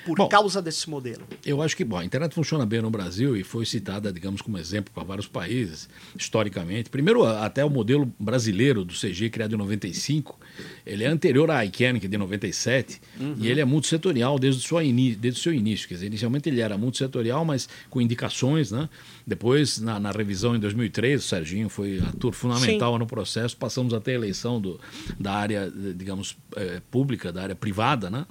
[SPEAKER 1] Por bom, causa desse modelo?
[SPEAKER 2] Eu acho que bom, a internet funciona bem no Brasil e foi citada, digamos, como exemplo para vários países, historicamente. Primeiro, até o modelo brasileiro do CG, criado em 95, ele é anterior à ICANN, que é de 97, uhum. e ele é multissetorial desde o, seu desde o seu início. Quer dizer, inicialmente ele era multissetorial, mas com indicações, né? Depois, na, na revisão em 2003, o Serginho foi ator fundamental Sim. no processo, passamos até a eleição do, da área, digamos, é, pública, da área privada, né?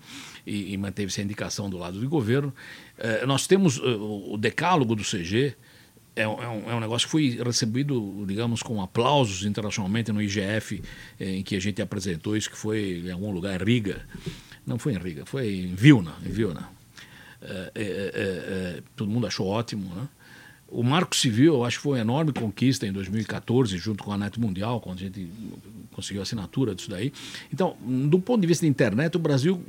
[SPEAKER 2] E, e manteve-se a indicação do lado do governo. É, nós temos uh, o decálogo do CG, é um, é um, negócio que foi recebido, digamos, com aplausos internacionalmente no IGF, em que a gente apresentou isso, que foi em algum lugar, Riga. Não foi em Riga, foi em Vilna. Em Vilna. É, é, é, todo mundo achou ótimo, né? O Marco Civil, eu acho que foi uma enorme conquista em 2014, junto com a Net Mundial, quando a gente conseguiu a assinatura disso daí. Então, do ponto de vista da internet, o Brasil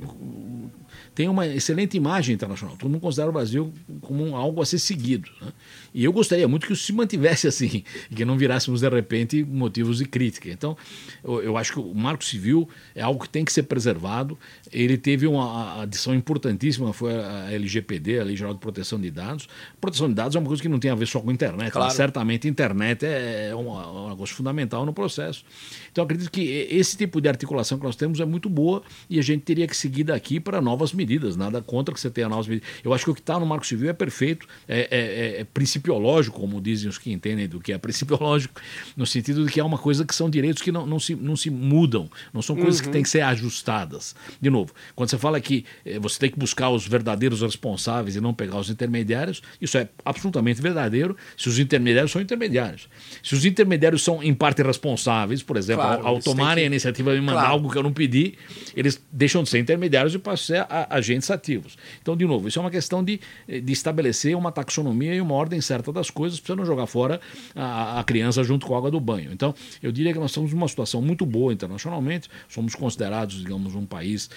[SPEAKER 2] tem uma excelente imagem internacional. Todo mundo considera o Brasil como algo a ser seguido. Né? E eu gostaria muito que isso se mantivesse assim, e <laughs> que não virássemos, de repente, motivos de crítica. Então, eu, eu acho que o Marco Civil é algo que tem que ser preservado. Ele teve uma adição importantíssima, foi a LGPD, a Lei Geral de Proteção de Dados. Proteção de dados é uma coisa que não tem a ver só com a internet. Claro. Certamente a internet é, é um, é um negócio fundamental no processo. Então, acredito que esse tipo de articulação que nós temos é muito boa e a gente teria que seguir daqui para novas medidas. Nada contra que você tenha novas medidas. Eu acho que o que está no Marco Civil é perfeito, é, é, é, principiológico, como dizem os que entendem do que é principiológico, no sentido de que é uma coisa que são direitos que não, não, se, não se mudam, não são coisas uhum. que têm que ser ajustadas. De novo, quando você fala que eh, você tem que buscar os verdadeiros responsáveis e não pegar os intermediários, isso é absolutamente verdadeiro se os intermediários são intermediários. Se os intermediários são, em parte, responsáveis, por exemplo, claro, ao, ao tomarem que... a iniciativa de mandar claro. algo que eu não pedi, eles deixam de ser intermediários e passam a ser agentes ativos. Então, de novo, isso é uma questão de, de estabelecer uma taxonomia e uma ordem certa das coisas, para você não jogar fora a, a criança junto com a água do banho. Então, eu diria que nós estamos numa situação muito boa internacionalmente, somos considerados, digamos, um país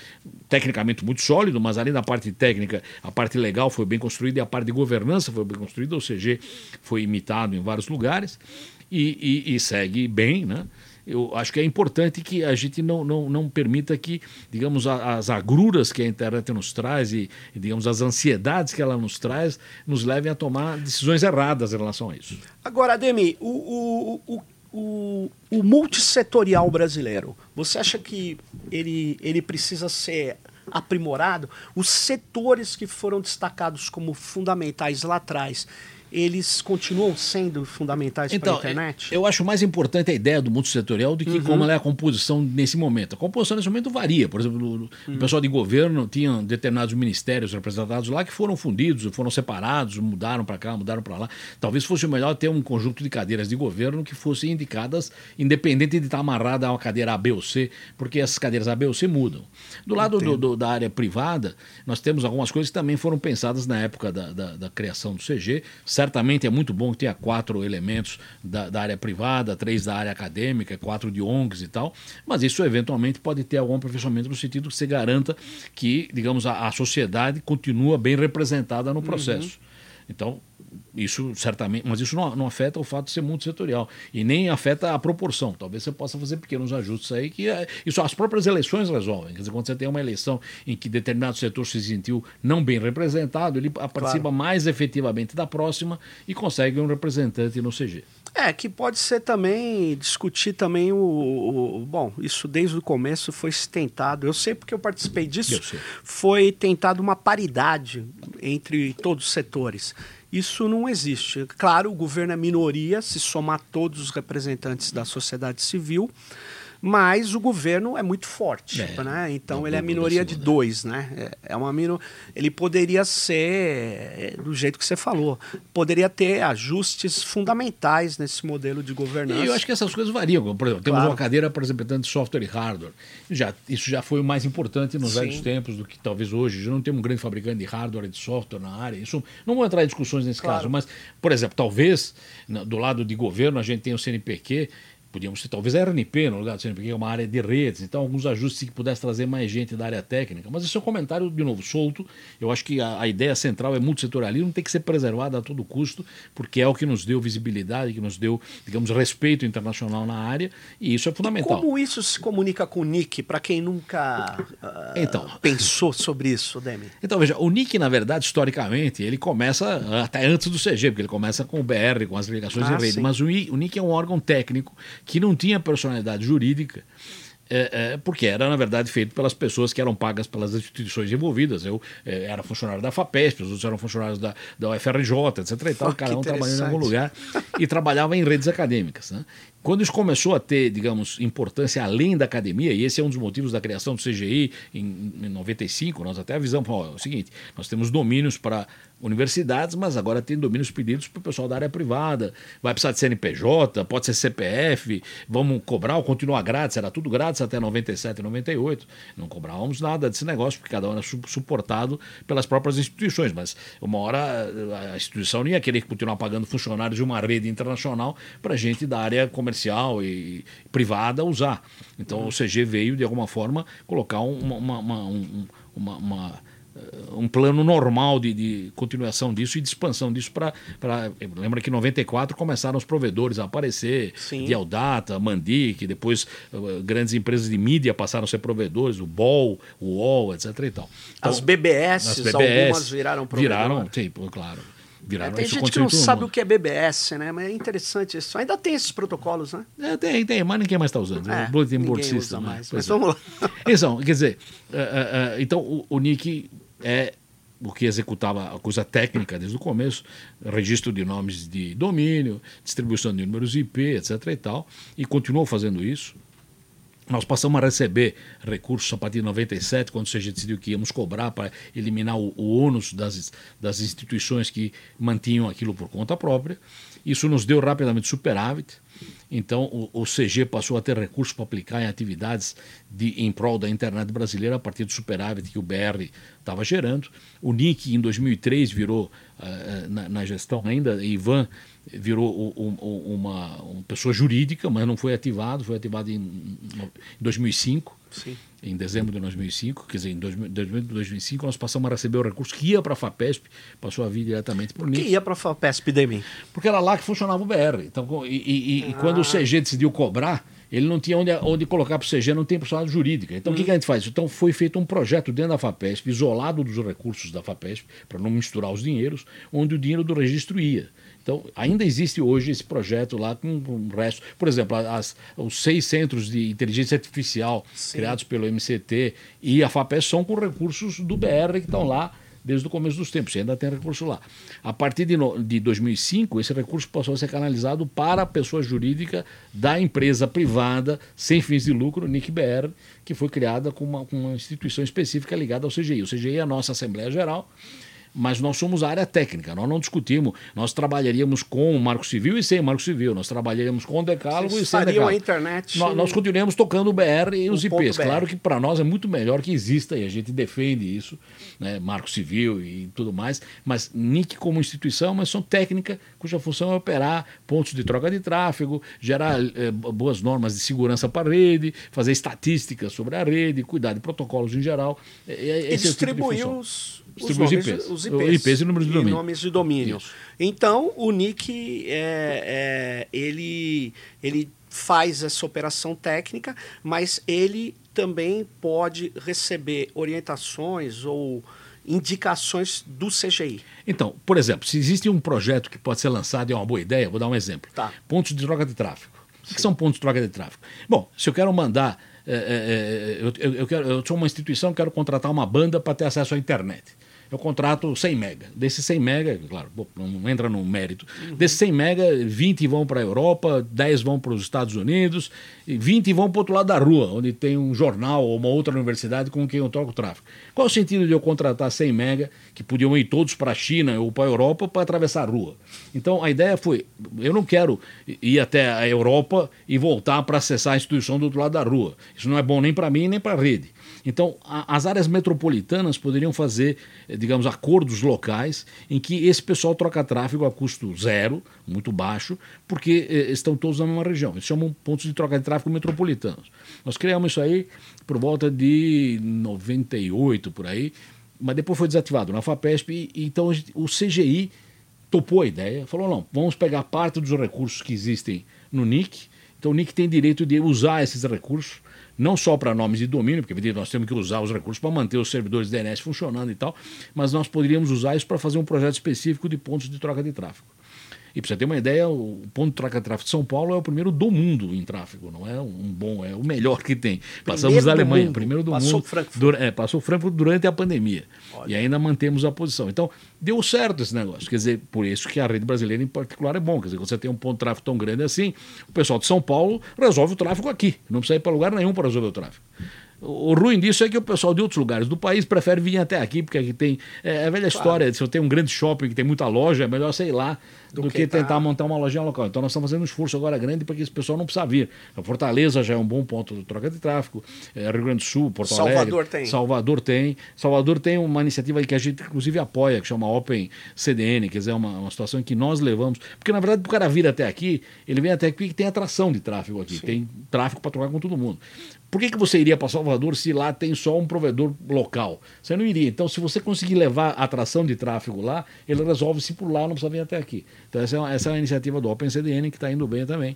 [SPEAKER 2] tecnicamente muito sólido, mas além da parte técnica, a parte legal foi bem construída e a parte de governança foi bem construída, o CG foi imitado em vários lugares e, e, e segue bem, né? Eu acho que é importante que a gente não, não, não permita que, digamos, as agruras que a internet nos traz e, digamos, as ansiedades que ela nos traz nos levem a tomar decisões erradas em relação a isso.
[SPEAKER 1] Agora, Ademi, o, o, o, o, o multissetorial brasileiro, você acha que ele, ele precisa ser aprimorado? Os setores que foram destacados como fundamentais lá atrás, eles continuam sendo fundamentais então, para a internet?
[SPEAKER 2] Eu acho mais importante a ideia do multissetorial do que uhum. como é a composição nesse momento. A composição nesse momento varia. Por exemplo, o, uhum. pessoal de governo tinha determinados ministérios representados lá que foram fundidos, foram separados, mudaram para cá, mudaram para lá. Talvez fosse melhor ter um conjunto de cadeiras de governo que fossem indicadas, independente de estar amarrada a uma cadeira A, B ou C, porque essas cadeiras A, B ou C mudam. Do lado do, do, da área privada, nós temos algumas coisas que também foram pensadas na época da, da, da criação do CG Certamente é muito bom que tenha quatro elementos da, da, área privada, três da área acadêmica, quatro de ONGs e tal, mas isso eventualmente pode ter algum aperfeiçoamento no sentido que você garanta que, digamos, a, a sociedade continua bem representada no processo. Uhum. Então, isso certamente, mas isso não, não, afeta o fato de ser multissetorial e nem afeta a proporção. Talvez você possa fazer pequenos ajustes aí que é, isso as próprias eleições resolvem. Quer dizer, quando você tem uma eleição em que determinado setor se sentiu não bem representado, ele participa claro. mais efetivamente da próxima e consegue um representante no CG.
[SPEAKER 1] É, que pode ser também discutir também o, o, bom, isso desde o começo foi tentado. Eu sei porque eu participei disso. Eu foi tentado uma paridade entre todos os setores. Isso não existe. Claro, o governo é minoria, se somar todos os representantes da sociedade civil, mas o governo é muito forte, é, né? Então ele é a minoria de dois, né? É, é uma mino... Ele poderia ser é, do jeito que você falou, poderia ter ajustes fundamentais nesse modelo de governança.
[SPEAKER 2] E eu acho que essas coisas variam. Por exemplo, temos claro. uma cadeira, exemplo, de software e hardware. Já, isso já foi o mais importante nos Sim. velhos tempos do que talvez hoje. Já não temos um grande fabricante de hardware e de software na área. Isso não vou entrar em discussões nesse claro. caso, mas, por exemplo, talvez do lado de governo a gente tenha o CNPq Podíamos ter talvez a RNP no lugar do CNPq, que é uma área de redes, então alguns ajustes que pudesse trazer mais gente da área técnica. Mas esse é um comentário, de novo, solto. Eu acho que a, a ideia central é multissetorialismo, tem que ser preservada a todo custo, porque é o que nos deu visibilidade, que nos deu, digamos, respeito internacional na área, e isso é fundamental.
[SPEAKER 1] E como isso se comunica com o NIC, para quem nunca uh, então, pensou sobre isso, Demi?
[SPEAKER 2] Então, veja, o NIC, na verdade, historicamente, ele começa até antes do CG, porque ele começa com o BR, com as ligações ah, de rede, sim. mas o, o NIC é um órgão técnico que não tinha personalidade jurídica. É, é, porque era, na verdade, feito pelas pessoas que eram pagas pelas instituições envolvidas. Eu é, era funcionário da FAPESP, os outros eram funcionários da, da UFRJ, etc. E tal, cada um trabalhando em algum lugar e trabalhava em redes acadêmicas. Né? Quando isso começou a ter, digamos, importância além da academia, e esse é um dos motivos da criação do CGI em, em 95, nós até avisamos, ó, é o seguinte, nós temos domínios para universidades, mas agora tem domínios pedidos para o pessoal da área privada. Vai precisar de CNPJ, pode ser CPF, vamos cobrar ou continuar grátis, era tudo grátis até 97, 98. Não cobrávamos nada desse negócio, porque cada um era suportado pelas próprias instituições, mas uma hora a instituição não ia querer continuar pagando funcionários de uma rede internacional para gente da área comercial e privada usar. Então o CG veio, de alguma forma, colocar uma, uma, uma, uma, uma um plano normal de, de, continuação disso e de expansão disso para. Lembra que em 94 começaram os provedores a aparecer, Sim. Data, Mandic, depois uh, grandes empresas de mídia passaram a ser provedores, o BOL, o UOL, etc. E tal.
[SPEAKER 1] Então, as, BBS, as BBS algumas viraram provedores.
[SPEAKER 2] Viraram, sim, claro.
[SPEAKER 1] Viraram, é, tem gente que não sabe o que é BBS, né? Mas é interessante isso. Ainda tem esses protocolos, né?
[SPEAKER 2] É, tem, tem, mas ninguém mais está usando. É,
[SPEAKER 1] Bulletin Board System. Né? Mais, mas é. vamos lá. <laughs>
[SPEAKER 2] Então, quer dizer, uh, uh, então o, o Nick é o que executava a coisa técnica desde o começo, registro de nomes de domínio, distribuição de números IP, etc. e tal, e continuou fazendo isso. Nós passamos a receber recursos a partir de 97, quando o CG decidiu que íamos cobrar para eliminar o, o ônus das, das instituições que mantinham aquilo por conta própria. Isso nos deu rapidamente superávit. Então, o, o CG passou a ter recursos para aplicar em atividades de, em prol da internet brasileira a partir do superávit que o BR estava gerando. O NIC, em 2003, virou, uh, na, na, gestão ainda, Ivan virou uma, uma, pessoa jurídica, mas não foi ativado, foi ativado em, em 2005. Sim. Em dezembro de 2005, quer dizer, em 2005 nós passamos a receber o recurso que ia para a FAPESP, passou a vir diretamente para o NIC.
[SPEAKER 1] que ia para a FAPESP, Demi?
[SPEAKER 2] Porque era lá que funcionava o BR. Então, e, e, ah. e quando o CG decidiu cobrar, ele não tinha onde, onde colocar para o CG, não tem personalidade jurídica. Então, o que, que, a gente faz? Então, foi feito um projeto dentro da FAPESP, isolado dos recursos da FAPESP, para não misturar os dinheiros, onde o dinheiro do registro ia. Então, ainda existe hoje esse projeto lá com, com o resto. Por exemplo, as, os seis centros de inteligência artificial Sim. criados pelo MCT e a FAPESP são com recursos do BR que estão lá desde o começo dos tempos, e ainda tem recurso lá. A partir de, no, de 2005, esse recurso passou a ser canalizado para a pessoa jurídica da empresa privada, sem fins de lucro, NICBR, que foi criada com uma, com uma instituição específica ligada ao CGI. O CGI é a nossa Assembleia Geral, mas nós somos a área técnica, nós não discutimos. Nós trabalharíamos com o Marco Civil e sem o Marco Civil, nós trabalharíamos com o decálogo Vocês e sem o decálogo.
[SPEAKER 1] a internet.
[SPEAKER 2] Nós, nós continuamos tocando o BR e os IPs. BR. Claro que para nós é muito melhor que exista e a gente defende isso, né? Marco Civil e tudo mais, mas NIC como instituição é uma instituição técnica cuja função é operar pontos de troca de tráfego, gerar eh, boas normas de segurança para a rede, fazer estatísticas sobre a rede, cuidar de protocolos em geral.
[SPEAKER 1] É, é, e distribuir tipo os
[SPEAKER 2] os, nomes, IPs. os IPs. IPs e números de domínio.
[SPEAKER 1] nomes de domínio. Isso. Então, o NIC, é, é, ele, ele faz essa operação técnica, mas ele também pode receber orientações ou indicações do CGI.
[SPEAKER 2] Então, por exemplo, se existe um projeto que pode ser lançado e é uma boa ideia, vou dar um exemplo. Tá. Pontos de troca de tráfego. O que são pontos de troca de tráfego? Bom, se eu quero mandar é, é, é eu, eu, quero, eu sou uma instituição, quero contratar uma banda para ter acesso à internet eu contrato 100 mega. Desses 100 mega, claro, não entra no mérito. Uhum. Desses 100 mega, 20 vão para a Europa, 10 vão para os Estados Unidos, e 20 vão para o outro lado da rua, onde tem um jornal ou uma outra universidade com quem eu troco tráfego. Qual o sentido de eu contratar 100 mega, que podiam ir todos para a China ou para a Europa, para atravessar a rua? Então a ideia foi: eu não quero ir até a Europa e voltar para acessar a instituição do outro lado da rua. Isso não é bom nem para mim nem para a rede. Então, a, as áreas metropolitanas poderiam fazer, eh, digamos, acordos locais em que esse pessoal troca tráfego a custo zero, muito baixo, porque eh, estão todos na mesma região. Eles chamam pontos de troca de tráfego metropolitanos. Nós criamos isso aí por volta de 98, por aí, mas depois foi desativado na FAPESP, e, então o CGI topou a ideia, falou, não, vamos pegar parte dos recursos que existem no NIC, então o NIC tem direito de usar esses recursos não só para nomes de domínio, porque evidentemente nós temos que usar os recursos para manter os servidores DNS funcionando e tal, mas nós poderíamos usar isso para fazer um projeto específico de pontos de troca de tráfego. E para você ter uma ideia, o ponto de troca de tráfego de São Paulo é o primeiro do mundo em tráfego, não é um bom, é o melhor que tem. Passamos da Alemanha, mundo. primeiro do passou mundo. Frankfurt. é, passou Frankfurt durante a pandemia. Olha. E ainda mantemos a posição. Então, deu certo esse negócio. Quer dizer, por isso que a rede brasileira em particular é bom. Quer dizer, quando você tem um ponto de tráfego tão grande assim, o pessoal de São Paulo resolve o tráfego aqui. Não precisa ir para lugar nenhum para resolver o tráfego. O ruim disso é que o pessoal de outros lugares do país prefere vir até aqui, porque aqui tem. É, é a velha claro. história: se eu tenho um grande shopping que tem muita loja, é melhor, sei lá, do, do que, que tá... tentar montar uma lojinha local. Então nós estamos fazendo um esforço agora grande para que esse pessoal não precisa vir. A Fortaleza já é um bom ponto de troca de tráfego, é, Rio Grande do Sul, Porto
[SPEAKER 1] Salvador
[SPEAKER 2] Alegre.
[SPEAKER 1] Tem.
[SPEAKER 2] Salvador tem. Salvador tem uma iniciativa que a gente inclusive apoia, que chama Open CDN, quer dizer, é uma, uma situação que nós levamos. Porque na verdade o cara vir até aqui, ele vem até aqui porque tem atração de tráfego aqui, Sim. tem tráfego para trocar com todo mundo. Por que, que você iria para Salvador se lá tem só um provedor local? Você não iria. Então, se você conseguir levar a atração de tráfego lá, ele resolve-se por lá, não precisa vir até aqui. Então, essa é, uma, essa é uma iniciativa do OpenCDN que está indo bem também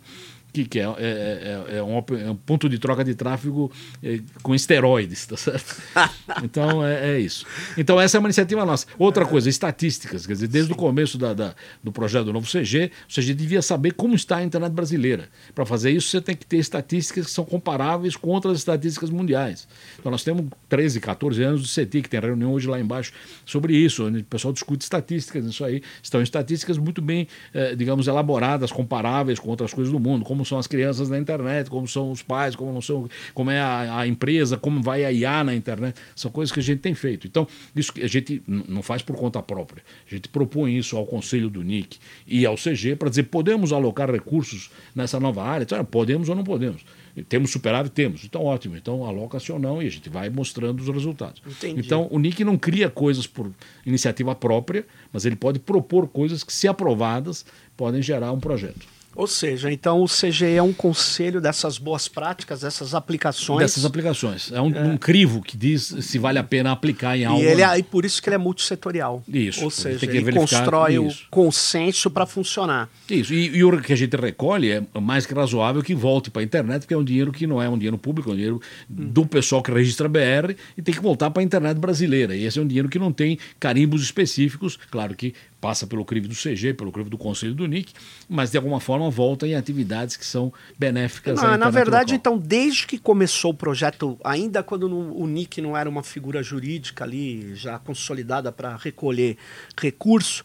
[SPEAKER 2] que, que é, é, é, é, um, é, um, ponto de troca de tráfego é, com esteroides, tá certo? <laughs> Então é, é, isso. Então essa é uma iniciativa nossa. Outra coisa, estatísticas, quer dizer, desde Sim. o começo da, da, do projeto do novo CG, o CG devia saber como está a internet brasileira. Para fazer isso, você tem que ter estatísticas que são comparáveis com outras estatísticas mundiais. Então nós temos 13, 14 anos do CETI, que tem reunião hoje lá embaixo sobre isso, onde o pessoal discute estatísticas, isso aí. Estão estatísticas muito bem, eh, digamos, elaboradas, comparáveis com outras coisas do mundo, como como são as crianças na internet, como são os pais, como, são, como é a, a empresa, como vai a IA na internet. São coisas que a gente tem feito. Então, isso a gente não faz por conta própria. A gente propõe isso ao Conselho do NIC e ao CG para dizer, podemos alocar recursos nessa nova área? Então, podemos ou não podemos. Temos superávit? Temos. Então, ótimo. Então, aloca-se ou não e a gente vai mostrando os resultados.
[SPEAKER 1] Entendi.
[SPEAKER 2] Então, o NIC não cria coisas por iniciativa própria, mas ele pode propor coisas que, se aprovadas, podem gerar um projeto.
[SPEAKER 1] Ou seja, então o CGE é um conselho dessas boas práticas, dessas aplicações.
[SPEAKER 2] Dessas aplicações. É um, é. um crivo que diz se vale a pena aplicar em algo.
[SPEAKER 1] E, ele é, e por isso que ele é multissetorial.
[SPEAKER 2] Isso.
[SPEAKER 1] Ou seja, ele constrói isso. o consenso para funcionar.
[SPEAKER 2] Isso. E, e, o que a gente recolhe é mais que razoável que volte para a internet, porque é um dinheiro que não é um dinheiro público, é um dinheiro hum. do pessoal que registra BR e tem que voltar para a internet brasileira. E esse é um dinheiro que não tem carimbos específicos. Claro que passa pelo crivo do CG, pelo crivo do Conselho do NIC, mas de alguma forma volta em atividades que são benéficas
[SPEAKER 1] não, Na verdade, então, desde que começou o projeto, ainda quando no, o NIC não era uma figura jurídica ali, já consolidada para recolher recurso,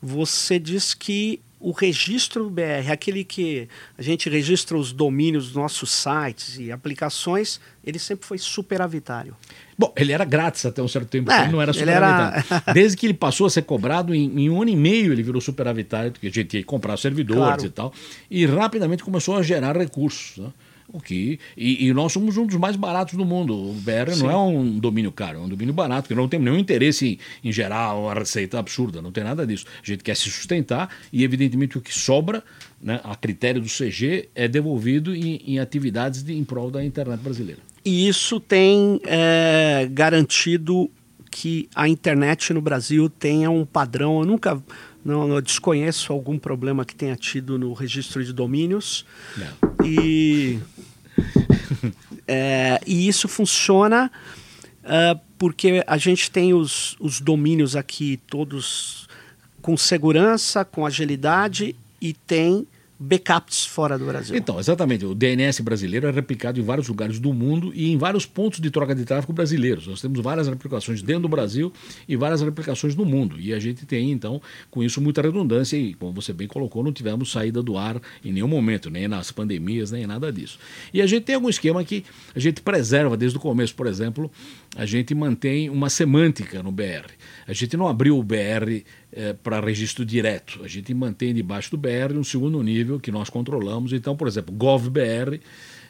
[SPEAKER 1] você diz que o registro BR, aquele que a gente registra os domínios dos nossos sites e aplicações, ele sempre foi superavitário.
[SPEAKER 2] Bom, ele era grátis até um certo tempo, é, ele não era superavitário. Era... <laughs> Desde que ele passou a ser cobrado, em, em, um ano e meio ele virou superavitário, porque a gente ia comprar servidores claro. e tal, e rapidamente começou a gerar recursos. Né? O que, e, e, nós somos um dos mais baratos do mundo. O BR Sim. não é um domínio caro, é um domínio barato, porque não tem nenhum interesse em, em, gerar uma receita absurda, não tem nada disso. A gente quer se sustentar e, evidentemente, o que sobra, né, a critério do CG, é devolvido em, em atividades de, em prol da internet brasileira.
[SPEAKER 1] E isso tem é, garantido que a internet no Brasil tenha um padrão. Eu nunca não, não desconheço algum problema que tenha tido no registro de domínios. Não. E, <laughs> é, e isso funciona uh, porque a gente tem os, os domínios aqui todos com segurança, com agilidade e tem backups fora do Brasil.
[SPEAKER 2] Então, exatamente. O DNS brasileiro é replicado em vários lugares do mundo e em vários pontos de troca de tráfego brasileiros. Nós temos várias replicações dentro do Brasil e várias replicações no mundo. E a gente tem, então, com isso, muita redundância e, como você bem colocou, não tivemos saída do ar em nenhum momento, nem nas pandemias, nem nada disso. E a gente tem algum esquema que a gente preserva desde o começo, por exemplo, a gente mantém uma semântica no BR. A gente não abriu o BR é, para registro direto. A gente mantém debaixo do BR um segundo nível que nós controlamos. Então, por exemplo, GovBR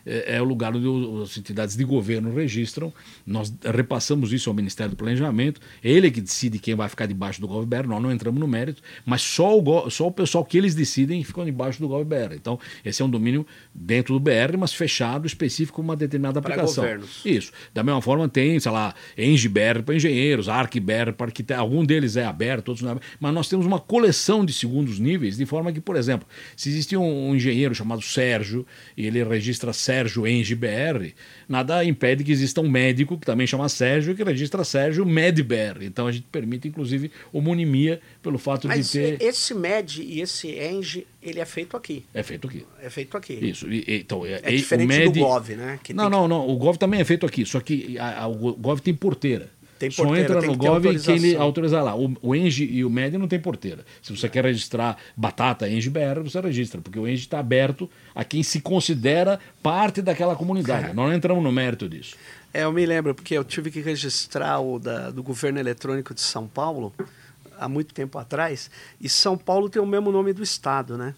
[SPEAKER 2] é, é, o lugar onde as entidades de governo registram. Nós repassamos isso ao Ministério do Planejamento. Ele que decide quem vai ficar debaixo do GovBR. Nós não entramos no mérito, mas só o, só o pessoal que eles decidem ficam debaixo do GovBR. Então, esse é um domínio dentro do BR, mas fechado, específico uma determinada aplicação.
[SPEAKER 1] Governos.
[SPEAKER 2] Isso. Da mesma forma, tem, sei lá, EngBR para engenheiros, ArcBR para arquitetos. Algum deles é aberto, outros não é aberto. Mas nós temos uma coleção de segundos níveis, de forma que, por exemplo, se existe um, um engenheiro chamado Sérgio e ele registra Sérgio EngBR, nada impede que exista um médico que também chama Sérgio que registra Sérgio MEDBR. Então a gente permite, inclusive, homonimia pelo fato
[SPEAKER 1] Mas
[SPEAKER 2] de ter.
[SPEAKER 1] Esse MED e esse ENG, ele é feito aqui.
[SPEAKER 2] É feito aqui.
[SPEAKER 1] É feito aqui.
[SPEAKER 2] Isso. E, então,
[SPEAKER 1] é, é diferente MED... do GOV, né?
[SPEAKER 2] Que não, não, não. O GOV também é feito aqui, só que a, a, o GOV tem porteira.
[SPEAKER 1] Tem porteira,
[SPEAKER 2] Só entra
[SPEAKER 1] no
[SPEAKER 2] Gov que ele autorizar lá. O, o Engie e o MED não tem porteira. Se você é. quer registrar Batata Engie BR, você registra, porque o Engie está aberto a quem se considera parte daquela comunidade. É. Nós não entramos no mérito disso.
[SPEAKER 1] É, eu me lembro, porque eu tive que registrar o da, do governo eletrônico de São Paulo há muito tempo atrás, e São Paulo tem o mesmo nome do estado, né?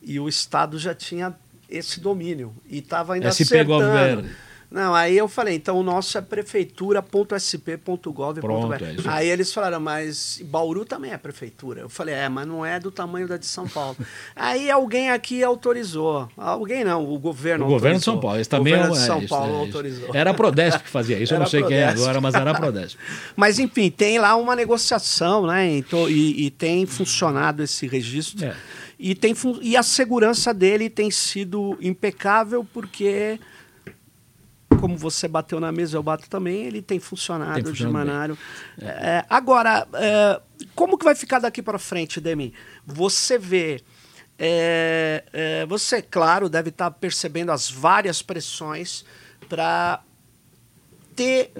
[SPEAKER 1] E o estado já tinha esse domínio e estava ainda SP acertando. Não, aí eu falei, então o nosso é prefeitura.sp.gov.br. É aí eles falaram, mas Bauru também é prefeitura. Eu falei, é, mas não é do tamanho da de São Paulo. <laughs> aí alguém aqui autorizou. Alguém não, o governo
[SPEAKER 2] O governo de São Paulo, isso também
[SPEAKER 1] o governo
[SPEAKER 2] é,
[SPEAKER 1] de São
[SPEAKER 2] isso,
[SPEAKER 1] Paulo
[SPEAKER 2] é,
[SPEAKER 1] autorizou.
[SPEAKER 2] Era a Prodesp que fazia isso, eu não sei quem é agora, mas era a <laughs> Prodesp.
[SPEAKER 1] mas enfim, tem lá uma negociação, né? E, e, e tem funcionado esse registro. É. E, tem, e a segurança dele tem sido impecável porque como você bateu na mesa, eu bato também, ele tem funcionado, tem funcionado manário. É. É, agora, é, como que vai ficar daqui para frente, Demi? Você vê. É, é, você, claro, deve estar tá percebendo as várias pressões para ter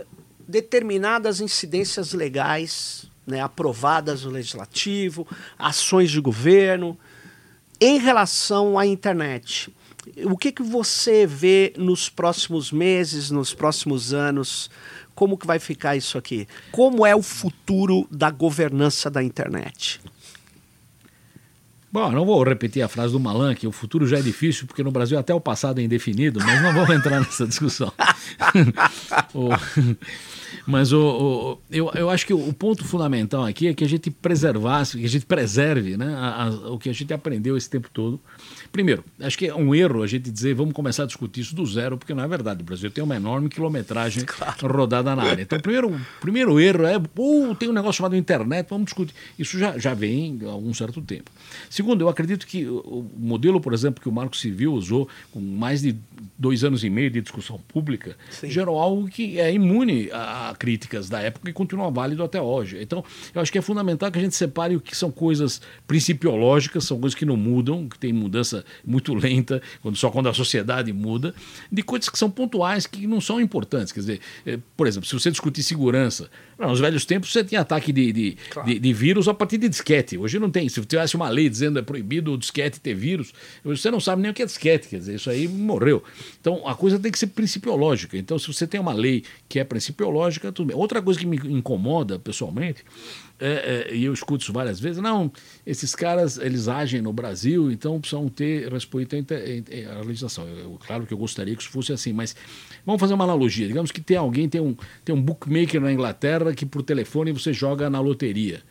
[SPEAKER 1] determinadas incidências legais né, aprovadas no legislativo, ações de governo em relação à internet. O que, que você vê nos próximos meses, nos próximos anos? Como que vai ficar isso aqui? Como é o futuro da governança da internet?
[SPEAKER 2] Bom, não vou repetir a frase do Malan, que o futuro já é difícil, porque no Brasil até o passado é indefinido, mas não vamos <laughs> entrar nessa discussão. <laughs> o, mas o, o, eu, eu acho que o ponto fundamental aqui é que a gente preservasse, que a gente preserve né, a, a, o que a gente aprendeu esse tempo todo. Primeiro, acho que é um erro a gente dizer vamos começar a discutir isso do zero, porque não é verdade. O Brasil tem uma enorme quilometragem <laughs> claro. rodada na área. Então, o primeiro, primeiro erro é, oh, tem um negócio chamado internet, vamos discutir. Isso já, já vem há algum certo tempo. Segundo, eu acredito que o modelo, por exemplo, que o Marco Civil usou, com mais de dois anos e meio de discussão pública, Sim. gerou algo que é imune a críticas da época e continua válido até hoje. Então, eu acho que é fundamental que a gente separe o que são coisas principiológicas, são coisas que não mudam, que tem mudança muito lenta, quando, só quando a sociedade muda, de coisas que são pontuais, que não são importantes. Quer dizer, é, por exemplo, se você discutir segurança, nos velhos tempos você tinha ataque de, de, claro. de, de, vírus a partir de disquete. Hoje não tem. Se tivesse uma lei dizendo é proibido o disquete ter vírus, você não sabe nem o que é disquete. Quer dizer, isso aí morreu. Então a coisa tem que ser principiológica. Então, se você tem uma lei que é principiológica, tudo bem. Outra coisa que me incomoda pessoalmente é, é, e eu escuto isso várias vezes, não, esses caras, eles agem no Brasil, então precisam ter respeito à legislação. Eu, claro que eu gostaria que isso fosse assim, mas vamos fazer uma analogia. Digamos que tem alguém, tem um, tem um bookmaker na Inglaterra que por telefone você joga na loteria.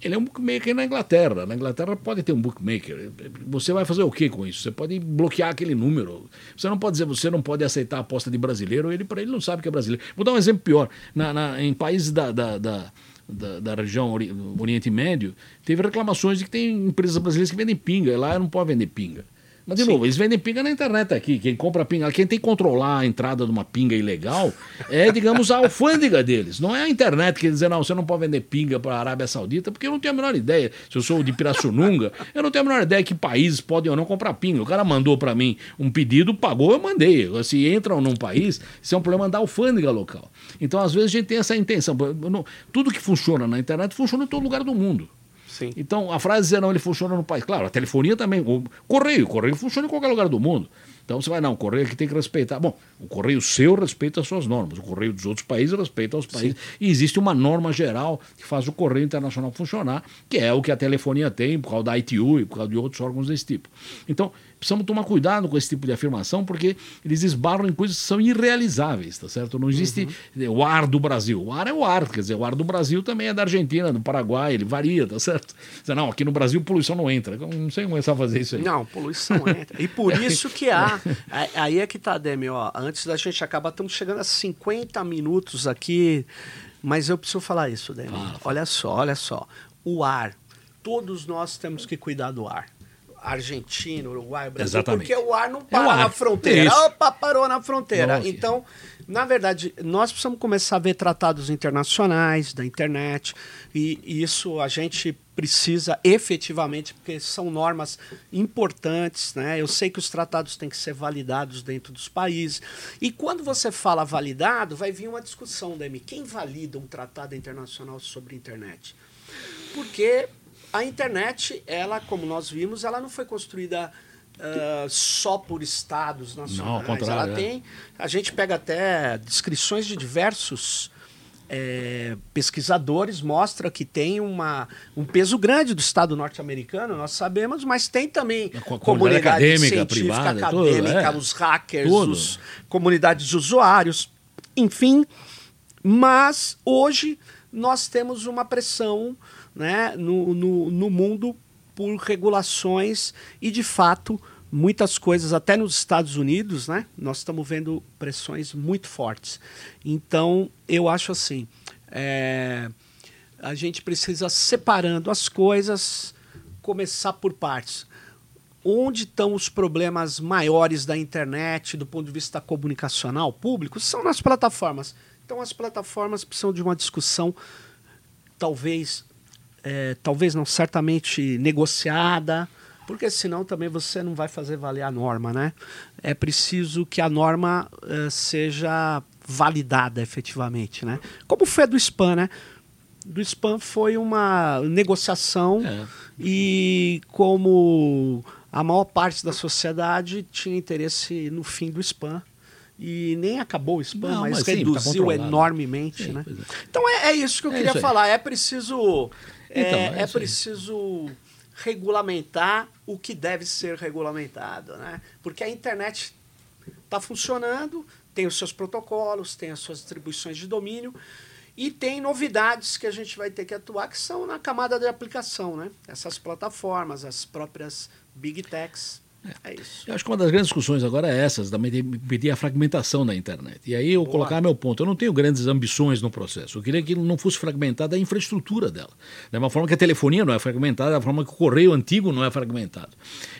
[SPEAKER 2] Ele é um bookmaker na Inglaterra. Na Inglaterra pode ter um bookmaker. Você vai fazer o que com isso? Você pode bloquear aquele número. Você não pode dizer, você não pode aceitar a aposta de brasileiro, ele para ele não sabe que é brasileiro. Vou dar um exemplo pior. Na, na em países da, da, da da, da região ori Oriente Médio, teve reclamações de que tem empresas brasileiras que vendem pinga, e lá não pode vender pinga. Mas, de Sim. novo, eles vendem pinga na internet aqui. Quem compra pinga, quem tem que controlar a entrada de uma pinga ilegal é, digamos, a alfândega deles. Não é a internet que diz, não, você não pode vender pinga para a Arábia Saudita, porque eu não tenho a menor ideia. Se eu sou de Pirassununga, eu não tenho a menor ideia que países podem ou não comprar pinga. O cara mandou para mim um pedido, pagou, eu mandei. Se entram num país, isso é um problema da alfândega local. Então, às vezes, a gente tem essa intenção. Tudo que funciona na internet funciona em todo lugar do mundo. Sim. Então, a frase dizer não, ele funciona no país. Claro, a telefonia também. O correio, o correio funciona em qualquer lugar do mundo. Então você vai, não, o correio aqui tem que respeitar. Bom, o correio seu respeita as suas normas, o correio dos outros países respeita os países. Sim. E existe uma norma geral que faz o correio internacional funcionar, que é o que a telefonia tem, por causa da ITU e por causa de outros órgãos desse tipo. Então, precisamos tomar cuidado com esse tipo de afirmação, porque eles esbarram em coisas que são irrealizáveis, tá certo? Não existe uhum. o ar do Brasil. O ar é o ar, quer dizer, o ar do Brasil também é da Argentina, do Paraguai, ele varia, tá certo? Não, aqui no Brasil poluição não entra. não sei começar a fazer isso aí.
[SPEAKER 1] Não, poluição entra. E por isso que há. Aí é que tá, Demi, ó. Antes da gente acabar, estamos chegando a 50 minutos aqui, mas eu preciso falar isso, Demi. Olha só, olha só. O ar. Todos nós temos que cuidar do ar Argentina, Uruguai, Brasil, Exatamente. porque o ar não para é ar. na fronteira. Isso. Opa, parou na fronteira. Nossa. Então, na verdade, nós precisamos começar a ver tratados internacionais da internet e, e isso a gente precisa efetivamente, porque são normas importantes, né? Eu sei que os tratados têm que ser validados dentro dos países. E quando você fala validado, vai vir uma discussão, Demi, quem valida um tratado internacional sobre internet? Porque a internet, ela, como nós vimos, ela não foi construída uh, só por estados nacionais. Não, ao contrário, ela é. tem. A gente pega até descrições de diversos é, pesquisadores mostra que tem uma, um peso grande do Estado norte-americano, nós sabemos, mas tem também a comunidade acadêmica, científica, privada, acadêmica, tudo, é. os hackers, tudo. os comunidades de usuários, enfim. Mas hoje nós temos uma pressão né, no, no, no mundo por regulações e, de fato, muitas coisas, até nos Estados Unidos, né, nós estamos vendo pressões muito fortes. Então, eu acho assim, é, a gente precisa separando as coisas, começar por partes. Onde estão os problemas maiores da internet, do ponto de vista comunicacional público? São nas plataformas. Então, as plataformas precisam de uma discussão, talvez é, talvez não certamente negociada, porque senão também você não vai fazer valer a norma, né? É preciso que a norma é, seja validada efetivamente, né? Como foi a do spam, né? Do spam foi uma negociação é. e como a maior parte da sociedade tinha interesse no fim do spam. E nem acabou o spam,
[SPEAKER 2] Não,
[SPEAKER 1] mas,
[SPEAKER 2] mas sim, tá
[SPEAKER 1] reduziu
[SPEAKER 2] controlado.
[SPEAKER 1] enormemente.
[SPEAKER 2] Sim,
[SPEAKER 1] né?
[SPEAKER 2] é.
[SPEAKER 1] Então é, é isso que eu
[SPEAKER 2] É
[SPEAKER 1] queria falar. É preciso. É-
[SPEAKER 2] Então, é
[SPEAKER 1] é,
[SPEAKER 2] aí.
[SPEAKER 1] preciso regulamentar o que deve ser regulamentado. Né? Porque a internet está funcionando, tem os seus protocolos, tem as suas distribuições de domínio. E tem novidades que a gente vai ter que atuar, que são na camada de aplicação, né? Essas plataformas, as próprias big techs. É isso.
[SPEAKER 2] Eu acho que uma das grandes discussões agora é essas, de impedir a fragmentação da internet. E aí eu
[SPEAKER 1] Boa.
[SPEAKER 2] colocar meu ponto. Eu não tenho grandes ambições no processo. Eu queria que não fosse fragmentada a infraestrutura dela. Da mesma forma que a telefonia não é fragmentada, da forma que o correio antigo não é fragmentado.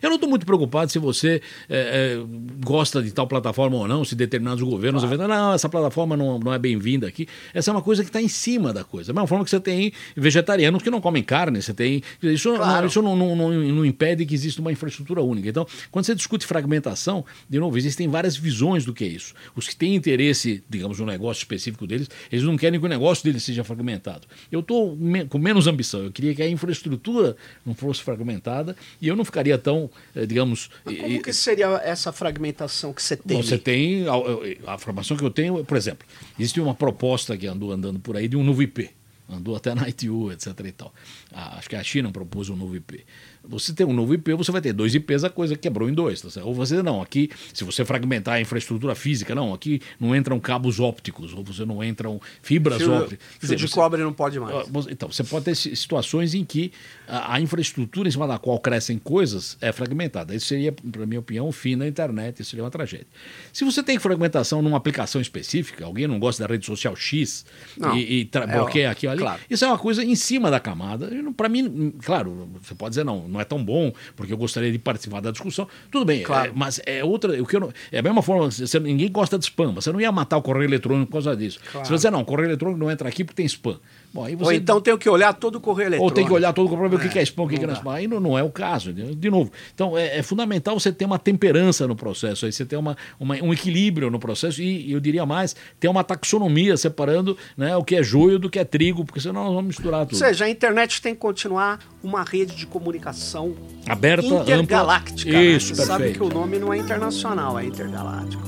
[SPEAKER 2] Eu não estou muito preocupado se você eh, eh, gosta de tal plataforma ou não, se determinados governos claro. não, essa plataforma não, não é bem-vinda aqui. Essa é uma coisa que está em cima da coisa. Da mesma forma que você tem vegetarianos que não comem carne, você tem. Isso,
[SPEAKER 1] Claro.
[SPEAKER 2] não, isso não, não, não, não impede que exista uma infraestrutura única. Então, quando você discute fragmentação, de novo, existem várias visões do que é isso. Os que têm interesse, digamos, no negócio específico deles, eles não querem que o negócio deles seja fragmentado. Eu estou com menos ambição. Eu queria que a infraestrutura não fosse fragmentada e eu não ficaria tão, eh, digamos.
[SPEAKER 1] Mas
[SPEAKER 2] eh,
[SPEAKER 1] como que seria essa fragmentação que você tem?
[SPEAKER 2] Você tem. A, a informação que eu tenho, por exemplo, existe uma proposta que andou andando por aí de um novo IP. Andou até na ITU, etc. e tal. A- acho que a China propôs um novo IP. Você tem um novo IP, você vai ter dois IPs, a coisa quebrou em dois. Tá certo? Ou você não, aqui, se você fragmentar a infraestrutura física, não, aqui não entram cabos ópticos, ou você não entram fibras
[SPEAKER 1] Fio,
[SPEAKER 2] ópticas.
[SPEAKER 1] Fio
[SPEAKER 2] dizer,
[SPEAKER 1] de
[SPEAKER 2] você-
[SPEAKER 1] cobre não pode mais.
[SPEAKER 2] ah, Então, você pode ter si- situações em que a, a infraestrutura em cima da qual crescem coisas é fragmentada. Isso seria, para minha opinião, o fim da internet, isso seria uma tragédia. Se você tem fragmentação numa aplicação específica, alguém não gosta da rede social X
[SPEAKER 1] Não.
[SPEAKER 2] e, e
[SPEAKER 1] É,
[SPEAKER 2] bloqueia aquilo ali,
[SPEAKER 1] claro.
[SPEAKER 2] isso é uma coisa em cima da camada. Para mim, claro, você pode dizer, não, não é tão bom, porque eu gostaria de participar da discussão. Tudo bem,
[SPEAKER 1] Claro.
[SPEAKER 2] é, mas é outra. O que eu não- é a mesma forma, você, ninguém gosta de spam, você não ia matar o correio eletrônico por causa disso.
[SPEAKER 1] Claro.
[SPEAKER 2] Se você dizer, não, o correio eletrônico não entra aqui porque tem spam. Bom, aí
[SPEAKER 1] Ou
[SPEAKER 2] você
[SPEAKER 1] então tem que olhar todo o correio
[SPEAKER 2] ou
[SPEAKER 1] eletrônico.
[SPEAKER 2] tem que olhar todo o para ver o que é spam, o que, que é
[SPEAKER 1] dá.
[SPEAKER 2] spam. Aí não, não é o caso. entendeu? De novo. Então é, é fundamental você ter uma temperança no processo, aí você ter uma, uma- um equilíbrio no processo e, eu diria mais, ter uma taxonomia separando né, o que é joio do que é trigo, porque senão nós vamos misturar
[SPEAKER 1] Ou
[SPEAKER 2] tudo.
[SPEAKER 1] seja, a internet tem que continuar uma rede de comunicação
[SPEAKER 2] Aberta,
[SPEAKER 1] intergaláctica.
[SPEAKER 2] ampla.
[SPEAKER 1] né?
[SPEAKER 2] Isso,
[SPEAKER 1] Você sabe
[SPEAKER 2] perfeito.
[SPEAKER 1] que o nome não é internacional, é intergaláctico.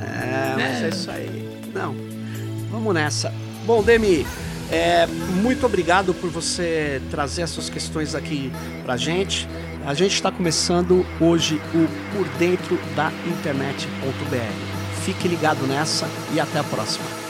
[SPEAKER 1] É, mas é, isso aí. Não, vamos nessa. Bom, Demi, é, muito obrigado por você trazer essas questões aqui para gente. A gente está começando hoje o Por Dentro da Internet.br. Fique ligado nessa e até a próxima.